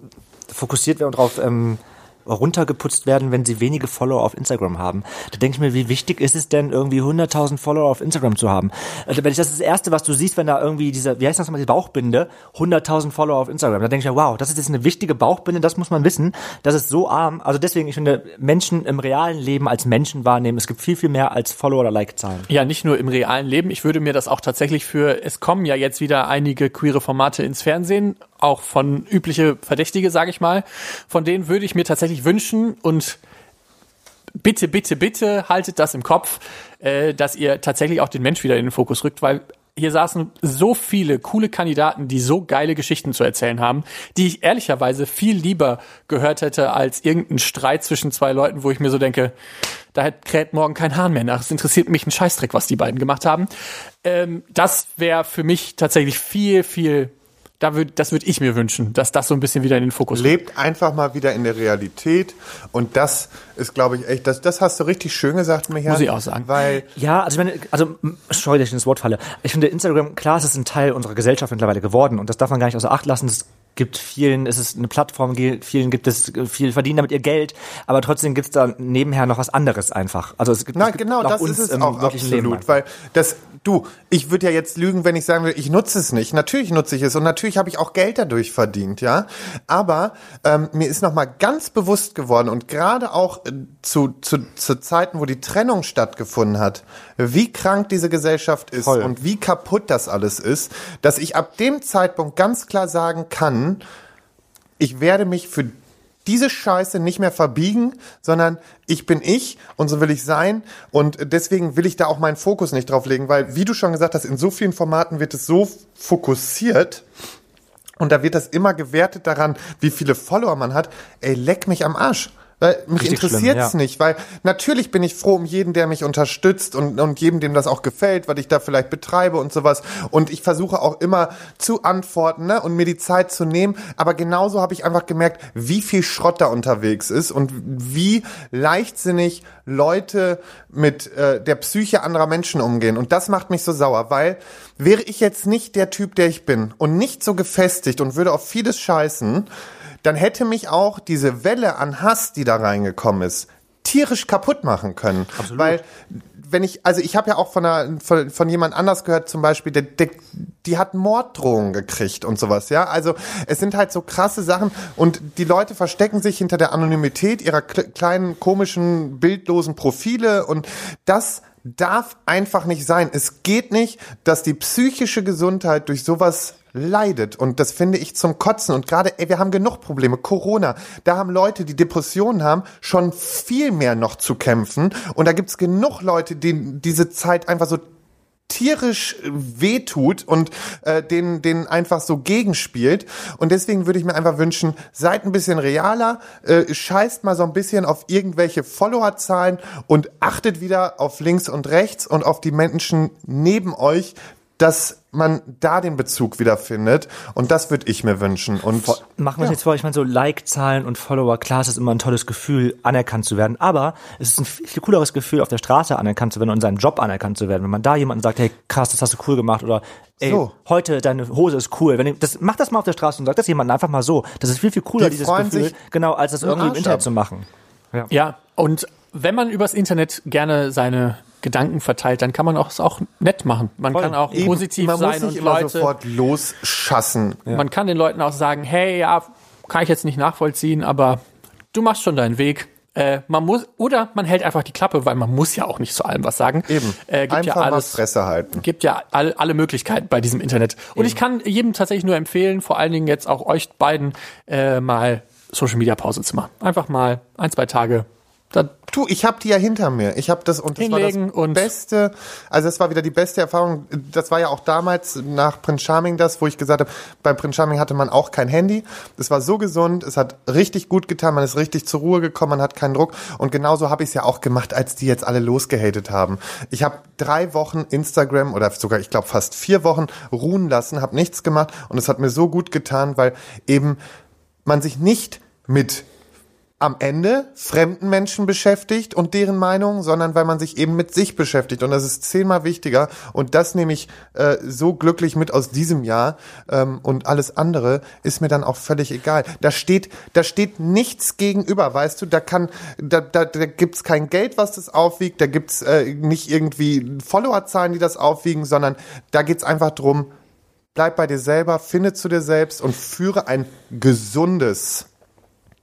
S2: fokussiert werden und drauf ähm, runtergeputzt werden, wenn sie wenige Follower auf Instagram haben. Da denke ich mir, wie wichtig ist es denn, irgendwie 100.000 Follower auf Instagram zu haben? Also, wenn ich das ist das Erste, was du siehst, wenn da irgendwie diese, wie heißt das nochmal, die Bauchbinde, 100.000 Follower auf Instagram. Da denke ich mir, wow, das ist jetzt eine wichtige Bauchbinde, das muss man wissen. Das ist so arm. Also deswegen, ich finde, Menschen im realen Leben als Menschen wahrnehmen. Es gibt viel, viel mehr als Follower oder Like-Zahlen.
S1: Ja, nicht nur im realen Leben. Ich würde mir das auch tatsächlich für, es kommen ja jetzt wieder einige queere Formate ins Fernsehen, auch von übliche Verdächtige, sage ich mal. Von denen würde ich mir tatsächlich wünschen und bitte, bitte, bitte haltet das im Kopf, äh, dass ihr tatsächlich auch den Mensch wieder in den Fokus rückt, weil hier saßen so viele coole Kandidaten, die so geile Geschichten zu erzählen haben, die ich ehrlicherweise viel lieber gehört hätte als irgendein Streit zwischen zwei Leuten, wo ich mir so denke, da kräht morgen kein Hahn mehr nach. Es interessiert mich ein Scheißdreck, was die beiden gemacht haben. Ähm, das wäre für mich tatsächlich viel, viel, da würd, das würde ich mir wünschen, dass das so ein bisschen wieder in den Fokus rückt.
S3: Lebt einfach mal wieder in der Realität. Und das ist, glaube ich, echt, das, das hast du richtig schön gesagt, Michael.
S1: Muss ich auch sagen.
S3: Weil
S2: Ja, also ich meine, also sorry, dass ich ins Wort falle. Ich finde Instagram, klar, es ist ein Teil unserer Gesellschaft mittlerweile geworden und das darf man gar nicht außer Acht lassen. Es gibt vielen, es ist eine Plattform, vielen gibt es, viele verdienen damit ihr Geld, aber trotzdem gibt es da nebenher noch was anderes einfach. Also es gibt,
S3: Nein,
S2: es gibt
S3: genau, das
S2: uns
S3: ist es auch
S2: Leben
S3: absolut.
S2: einfach.
S3: Weil das, du, ich würde ja jetzt lügen, wenn ich sagen würde, ich nutze es nicht. Natürlich nutze ich es und natürlich habe ich auch Geld dadurch verdient, ja. Aber ähm, mir ist nochmal ganz bewusst geworden und gerade auch äh, zu, zu, zu Zeiten, wo die Trennung stattgefunden hat, wie krank diese Gesellschaft ist
S2: Voll.
S3: und wie kaputt das alles ist, dass ich ab dem Zeitpunkt ganz klar sagen kann, ich werde mich für diese Scheiße nicht mehr verbiegen, sondern ich bin ich und so will ich sein und deswegen will ich da auch meinen Fokus nicht drauf legen, weil wie du schon gesagt hast, in so vielen Formaten wird es so fokussiert und da wird das immer gewertet daran, wie viele Follower man hat. Ey, leck mich am Arsch. Weil mich
S2: Richtig
S3: interessiert's
S2: schlimm, ja.
S3: nicht, weil natürlich bin ich froh um jeden, der mich unterstützt und, und jedem, dem das auch gefällt, was ich da vielleicht betreibe und sowas. Und ich versuche auch immer zu antworten ne, und mir die Zeit zu nehmen. Aber genauso habe ich einfach gemerkt, wie viel Schrott da unterwegs ist und wie leichtsinnig Leute mit äh, der Psyche anderer Menschen umgehen. Und das macht mich so sauer, weil wäre ich jetzt nicht der Typ, der ich bin und nicht so gefestigt und würde auf vieles scheißen, dann hätte mich auch diese Welle an Hass, die da reingekommen ist, tierisch kaputt machen können. Absolut. Weil wenn ich, also ich habe ja auch von, einer, von, von jemand anders gehört, zum Beispiel, der, der, die hat Morddrohungen gekriegt und sowas, ja. Also es sind halt so krasse Sachen und die Leute verstecken sich hinter der Anonymität ihrer kle- kleinen, komischen, bildlosen Profile und das darf einfach nicht sein. Es geht nicht, dass die psychische Gesundheit durch sowas leidet. Und das finde ich zum Kotzen. Und gerade, ey, wir haben genug Probleme. Corona, da haben Leute, die Depressionen haben, schon viel mehr noch zu kämpfen. Und da gibt's genug Leute, denen diese Zeit einfach so tierisch wehtut und äh, den den einfach so gegenspielt und deswegen würde ich mir einfach wünschen seid ein bisschen realer äh, scheißt mal so ein bisschen auf irgendwelche Followerzahlen und achtet wieder auf links und rechts und auf die Menschen neben euch dass man da den Bezug wieder findet und das würde ich mir wünschen und
S2: Machen wir es jetzt vor, ich meine, so Like-Zahlen und Follower, klar, es ist immer ein tolles Gefühl, anerkannt zu werden, aber es ist ein viel cooleres Gefühl, auf der Straße anerkannt zu werden und in seinem Job anerkannt zu werden. Wenn man da jemanden sagt, hey, krass, das hast du cool gemacht oder ey,
S3: So.
S2: heute deine Hose ist cool. Wenn ihr, das, mach das mal auf der Straße und sagt das jemandem einfach mal so. Das ist viel, viel cooler,
S3: Die
S2: dieses Gefühl,
S3: sich
S2: genau, als das irgendwie im Internet
S3: ab.
S2: zu machen.
S1: Ja, und wenn man übers Internet gerne seine Gedanken verteilt, dann kann man auch es auch nett machen. Man
S2: Voll.
S1: kann auch
S3: Eben,
S1: positiv
S3: man
S1: sein
S3: muss nicht
S1: und
S3: immer
S1: Leute,
S3: sofort losschassen
S1: man kann den Leuten auch sagen, hey, ja, kann ich jetzt nicht nachvollziehen, aber du machst schon deinen Weg. Äh, man muss oder man hält einfach die Klappe, weil man muss ja auch nicht zu allem was sagen.
S3: eben
S1: Äh, gibt
S3: einfach
S1: ja
S3: mal
S1: alles,
S3: Fresse halten
S1: gibt ja all, alle Möglichkeiten bei diesem Internet. Und ich kann jedem tatsächlich nur empfehlen, vor allen Dingen jetzt auch euch beiden, äh, mal Social Media Pause zu machen. Einfach mal ein, zwei Tage. Da,
S3: Du, ich habe die ja hinter mir. Ich habe das und das war das beste. Also das war wieder die beste Erfahrung. Das war ja auch damals nach Prince Charming das, wo ich gesagt habe, bei Prince Charming hatte man auch kein Handy. Das war so gesund, es hat richtig gut getan, man ist richtig zur Ruhe gekommen, man hat keinen Druck. Und genauso habe ich es ja auch gemacht, als die jetzt alle losgehatet haben. Ich habe drei Wochen Instagram oder sogar, ich glaube, fast vier Wochen ruhen lassen, habe nichts gemacht und es hat mir so gut getan, weil eben man sich nicht mit am Ende fremden Menschen beschäftigt und deren Meinung, sondern weil man sich eben mit sich beschäftigt. Und das ist zehnmal wichtiger. Und das nehme ich äh, so glücklich mit aus diesem Jahr. Ähm, und alles andere ist mir dann auch völlig egal. Da steht, da steht nichts gegenüber, weißt du, da kann, da, da, da gibt's kein Geld, was das aufwiegt, da gibt's äh, nicht irgendwie Followerzahlen, die das aufwiegen, sondern da geht's einfach drum, bleib bei dir selber, finde zu dir selbst und führe ein gesundes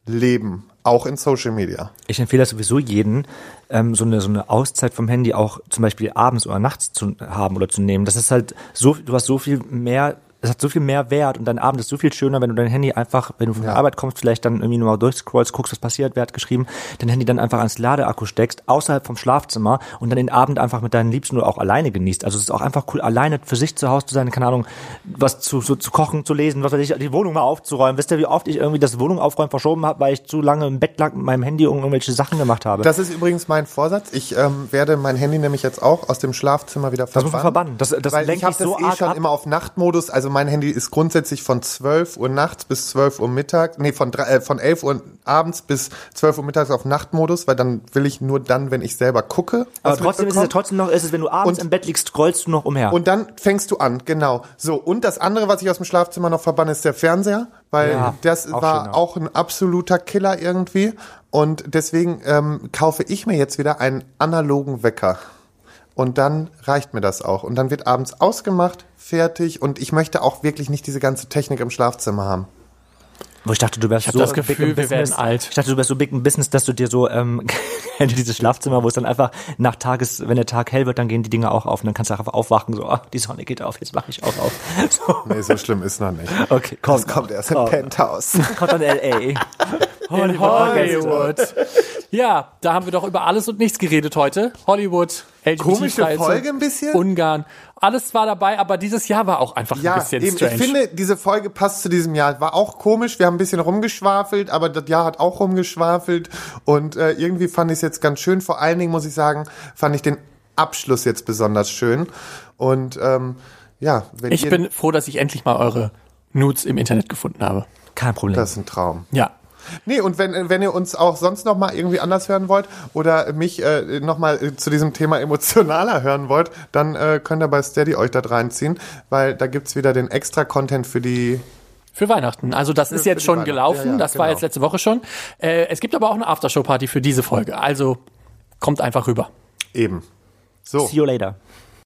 S3: Leben, auch in Social Media.
S2: Ich empfehle das sowieso jeden, ähm, so, eine, so eine Auszeit vom Handy auch zum Beispiel abends oder nachts zu haben oder zu nehmen. Das ist halt so, du hast so viel mehr, es hat so viel mehr Wert und dein Abend ist so viel schöner, wenn du dein Handy einfach, wenn du von der Arbeit kommst, vielleicht dann irgendwie nochmal durchscrollst, guckst, was passiert, wer hat geschrieben, dein Handy dann einfach ans Ladeakku steckst, außerhalb vom Schlafzimmer und dann den Abend einfach mit deinen Liebsten oder auch alleine genießt. Also es ist auch einfach cool, alleine für sich zu Hause zu sein, keine Ahnung, was zu, so, zu kochen, zu lesen, was weiß ich, die Wohnung mal aufzuräumen. Wisst ihr, wie oft ich irgendwie das Wohnung aufräumen verschoben habe, weil ich zu lange im Bett lag mit meinem Handy und irgendwelche Sachen gemacht habe.
S3: Das ist übrigens mein Vorsatz. Ich ähm, werde mein Handy nämlich jetzt auch aus dem Schlafzimmer wieder
S2: Das muss man verbannen. Das, das
S3: Weil
S2: lenkt
S3: ich habe das
S2: so
S3: eh schon
S2: ab.
S3: immer auf Nachtmodus. Also mein Handy ist grundsätzlich von 12 Uhr nachts bis 12 Uhr mittags, nee, von, äh, von 11 Uhr abends bis 12 Uhr mittags auf Nachtmodus, weil dann will ich nur dann, wenn ich selber gucke.
S2: Aber trotzdem ist es ja trotzdem noch, ist es, wenn du abends
S3: Und-
S2: im Bett liegst, scrollst du noch umher.
S3: Und dann fängst du an, genau. So, und das andere, was ich aus dem Schlafzimmer noch verbanne, ist der Fernseher, weil
S2: Ja,
S3: das
S2: auch
S3: war
S2: schöner.
S3: auch ein absoluter Killer irgendwie. Und deswegen ähm, kaufe ich mir jetzt wieder einen analogen Wecker. Und dann reicht mir das auch. Und dann wird abends ausgemacht, fertig. Und ich möchte auch wirklich nicht diese ganze Technik im Schlafzimmer haben.
S2: Wo ich dachte, du wärst so
S1: das
S2: big
S1: Gefühl,
S2: im
S1: wir werden
S2: Business.
S1: alt.
S2: Ich dachte, du wärst so big im Business, dass du dir so, ähm, dieses Schlafzimmer, wo es dann einfach nach Tages, wenn der Tag hell wird, dann gehen die Dinge auch auf und dann kannst du einfach aufwachen, so, ah, die Sonne geht auf, jetzt mache ich auch auf. So.
S3: Nee, so schlimm ist noch nicht.
S2: Okay, komm.
S3: Das kommt erst im
S2: Oh.
S3: Penthouse.
S2: Kommt dann L.A.
S1: in Hollywood. Ja, da haben wir doch über alles und nichts geredet heute. Hollywood,
S3: Komische
S1: LGBT-Freizeit,
S3: Folge ein bisschen.
S1: Ungarn. Alles war dabei, aber dieses Jahr war auch einfach
S3: Ja,
S1: ein bisschen
S3: eben,
S1: strange.
S3: ich finde, diese Folge passt zu diesem Jahr. War auch komisch, wir haben ein bisschen rumgeschwafelt, aber das Jahr hat auch rumgeschwafelt. Und äh, irgendwie fand ich es jetzt ganz schön. Vor allen Dingen muss ich sagen, fand ich den Abschluss jetzt besonders schön. Und ähm, ja, wenn
S1: ich bin froh, dass ich endlich mal eure Nudes im Internet gefunden habe.
S2: Kein Problem.
S3: das ist ein Traum.
S1: Ja.
S3: Nee, und wenn, wenn ihr uns auch sonst noch mal irgendwie anders hören wollt oder mich äh, noch mal äh, zu diesem Thema emotionaler hören wollt, dann äh, könnt ihr bei Steady euch da reinziehen, weil da gibt's wieder den extra Content für die
S1: Für Weihnachten. Also das ist
S3: für
S1: jetzt
S3: die
S1: schon gelaufen.
S3: Ja, ja,
S1: das war
S3: genau.
S1: jetzt letzte Woche schon. Äh, es gibt aber auch eine Aftershow-Party für diese Folge. Also kommt einfach rüber.
S3: eben. So.
S2: See you later.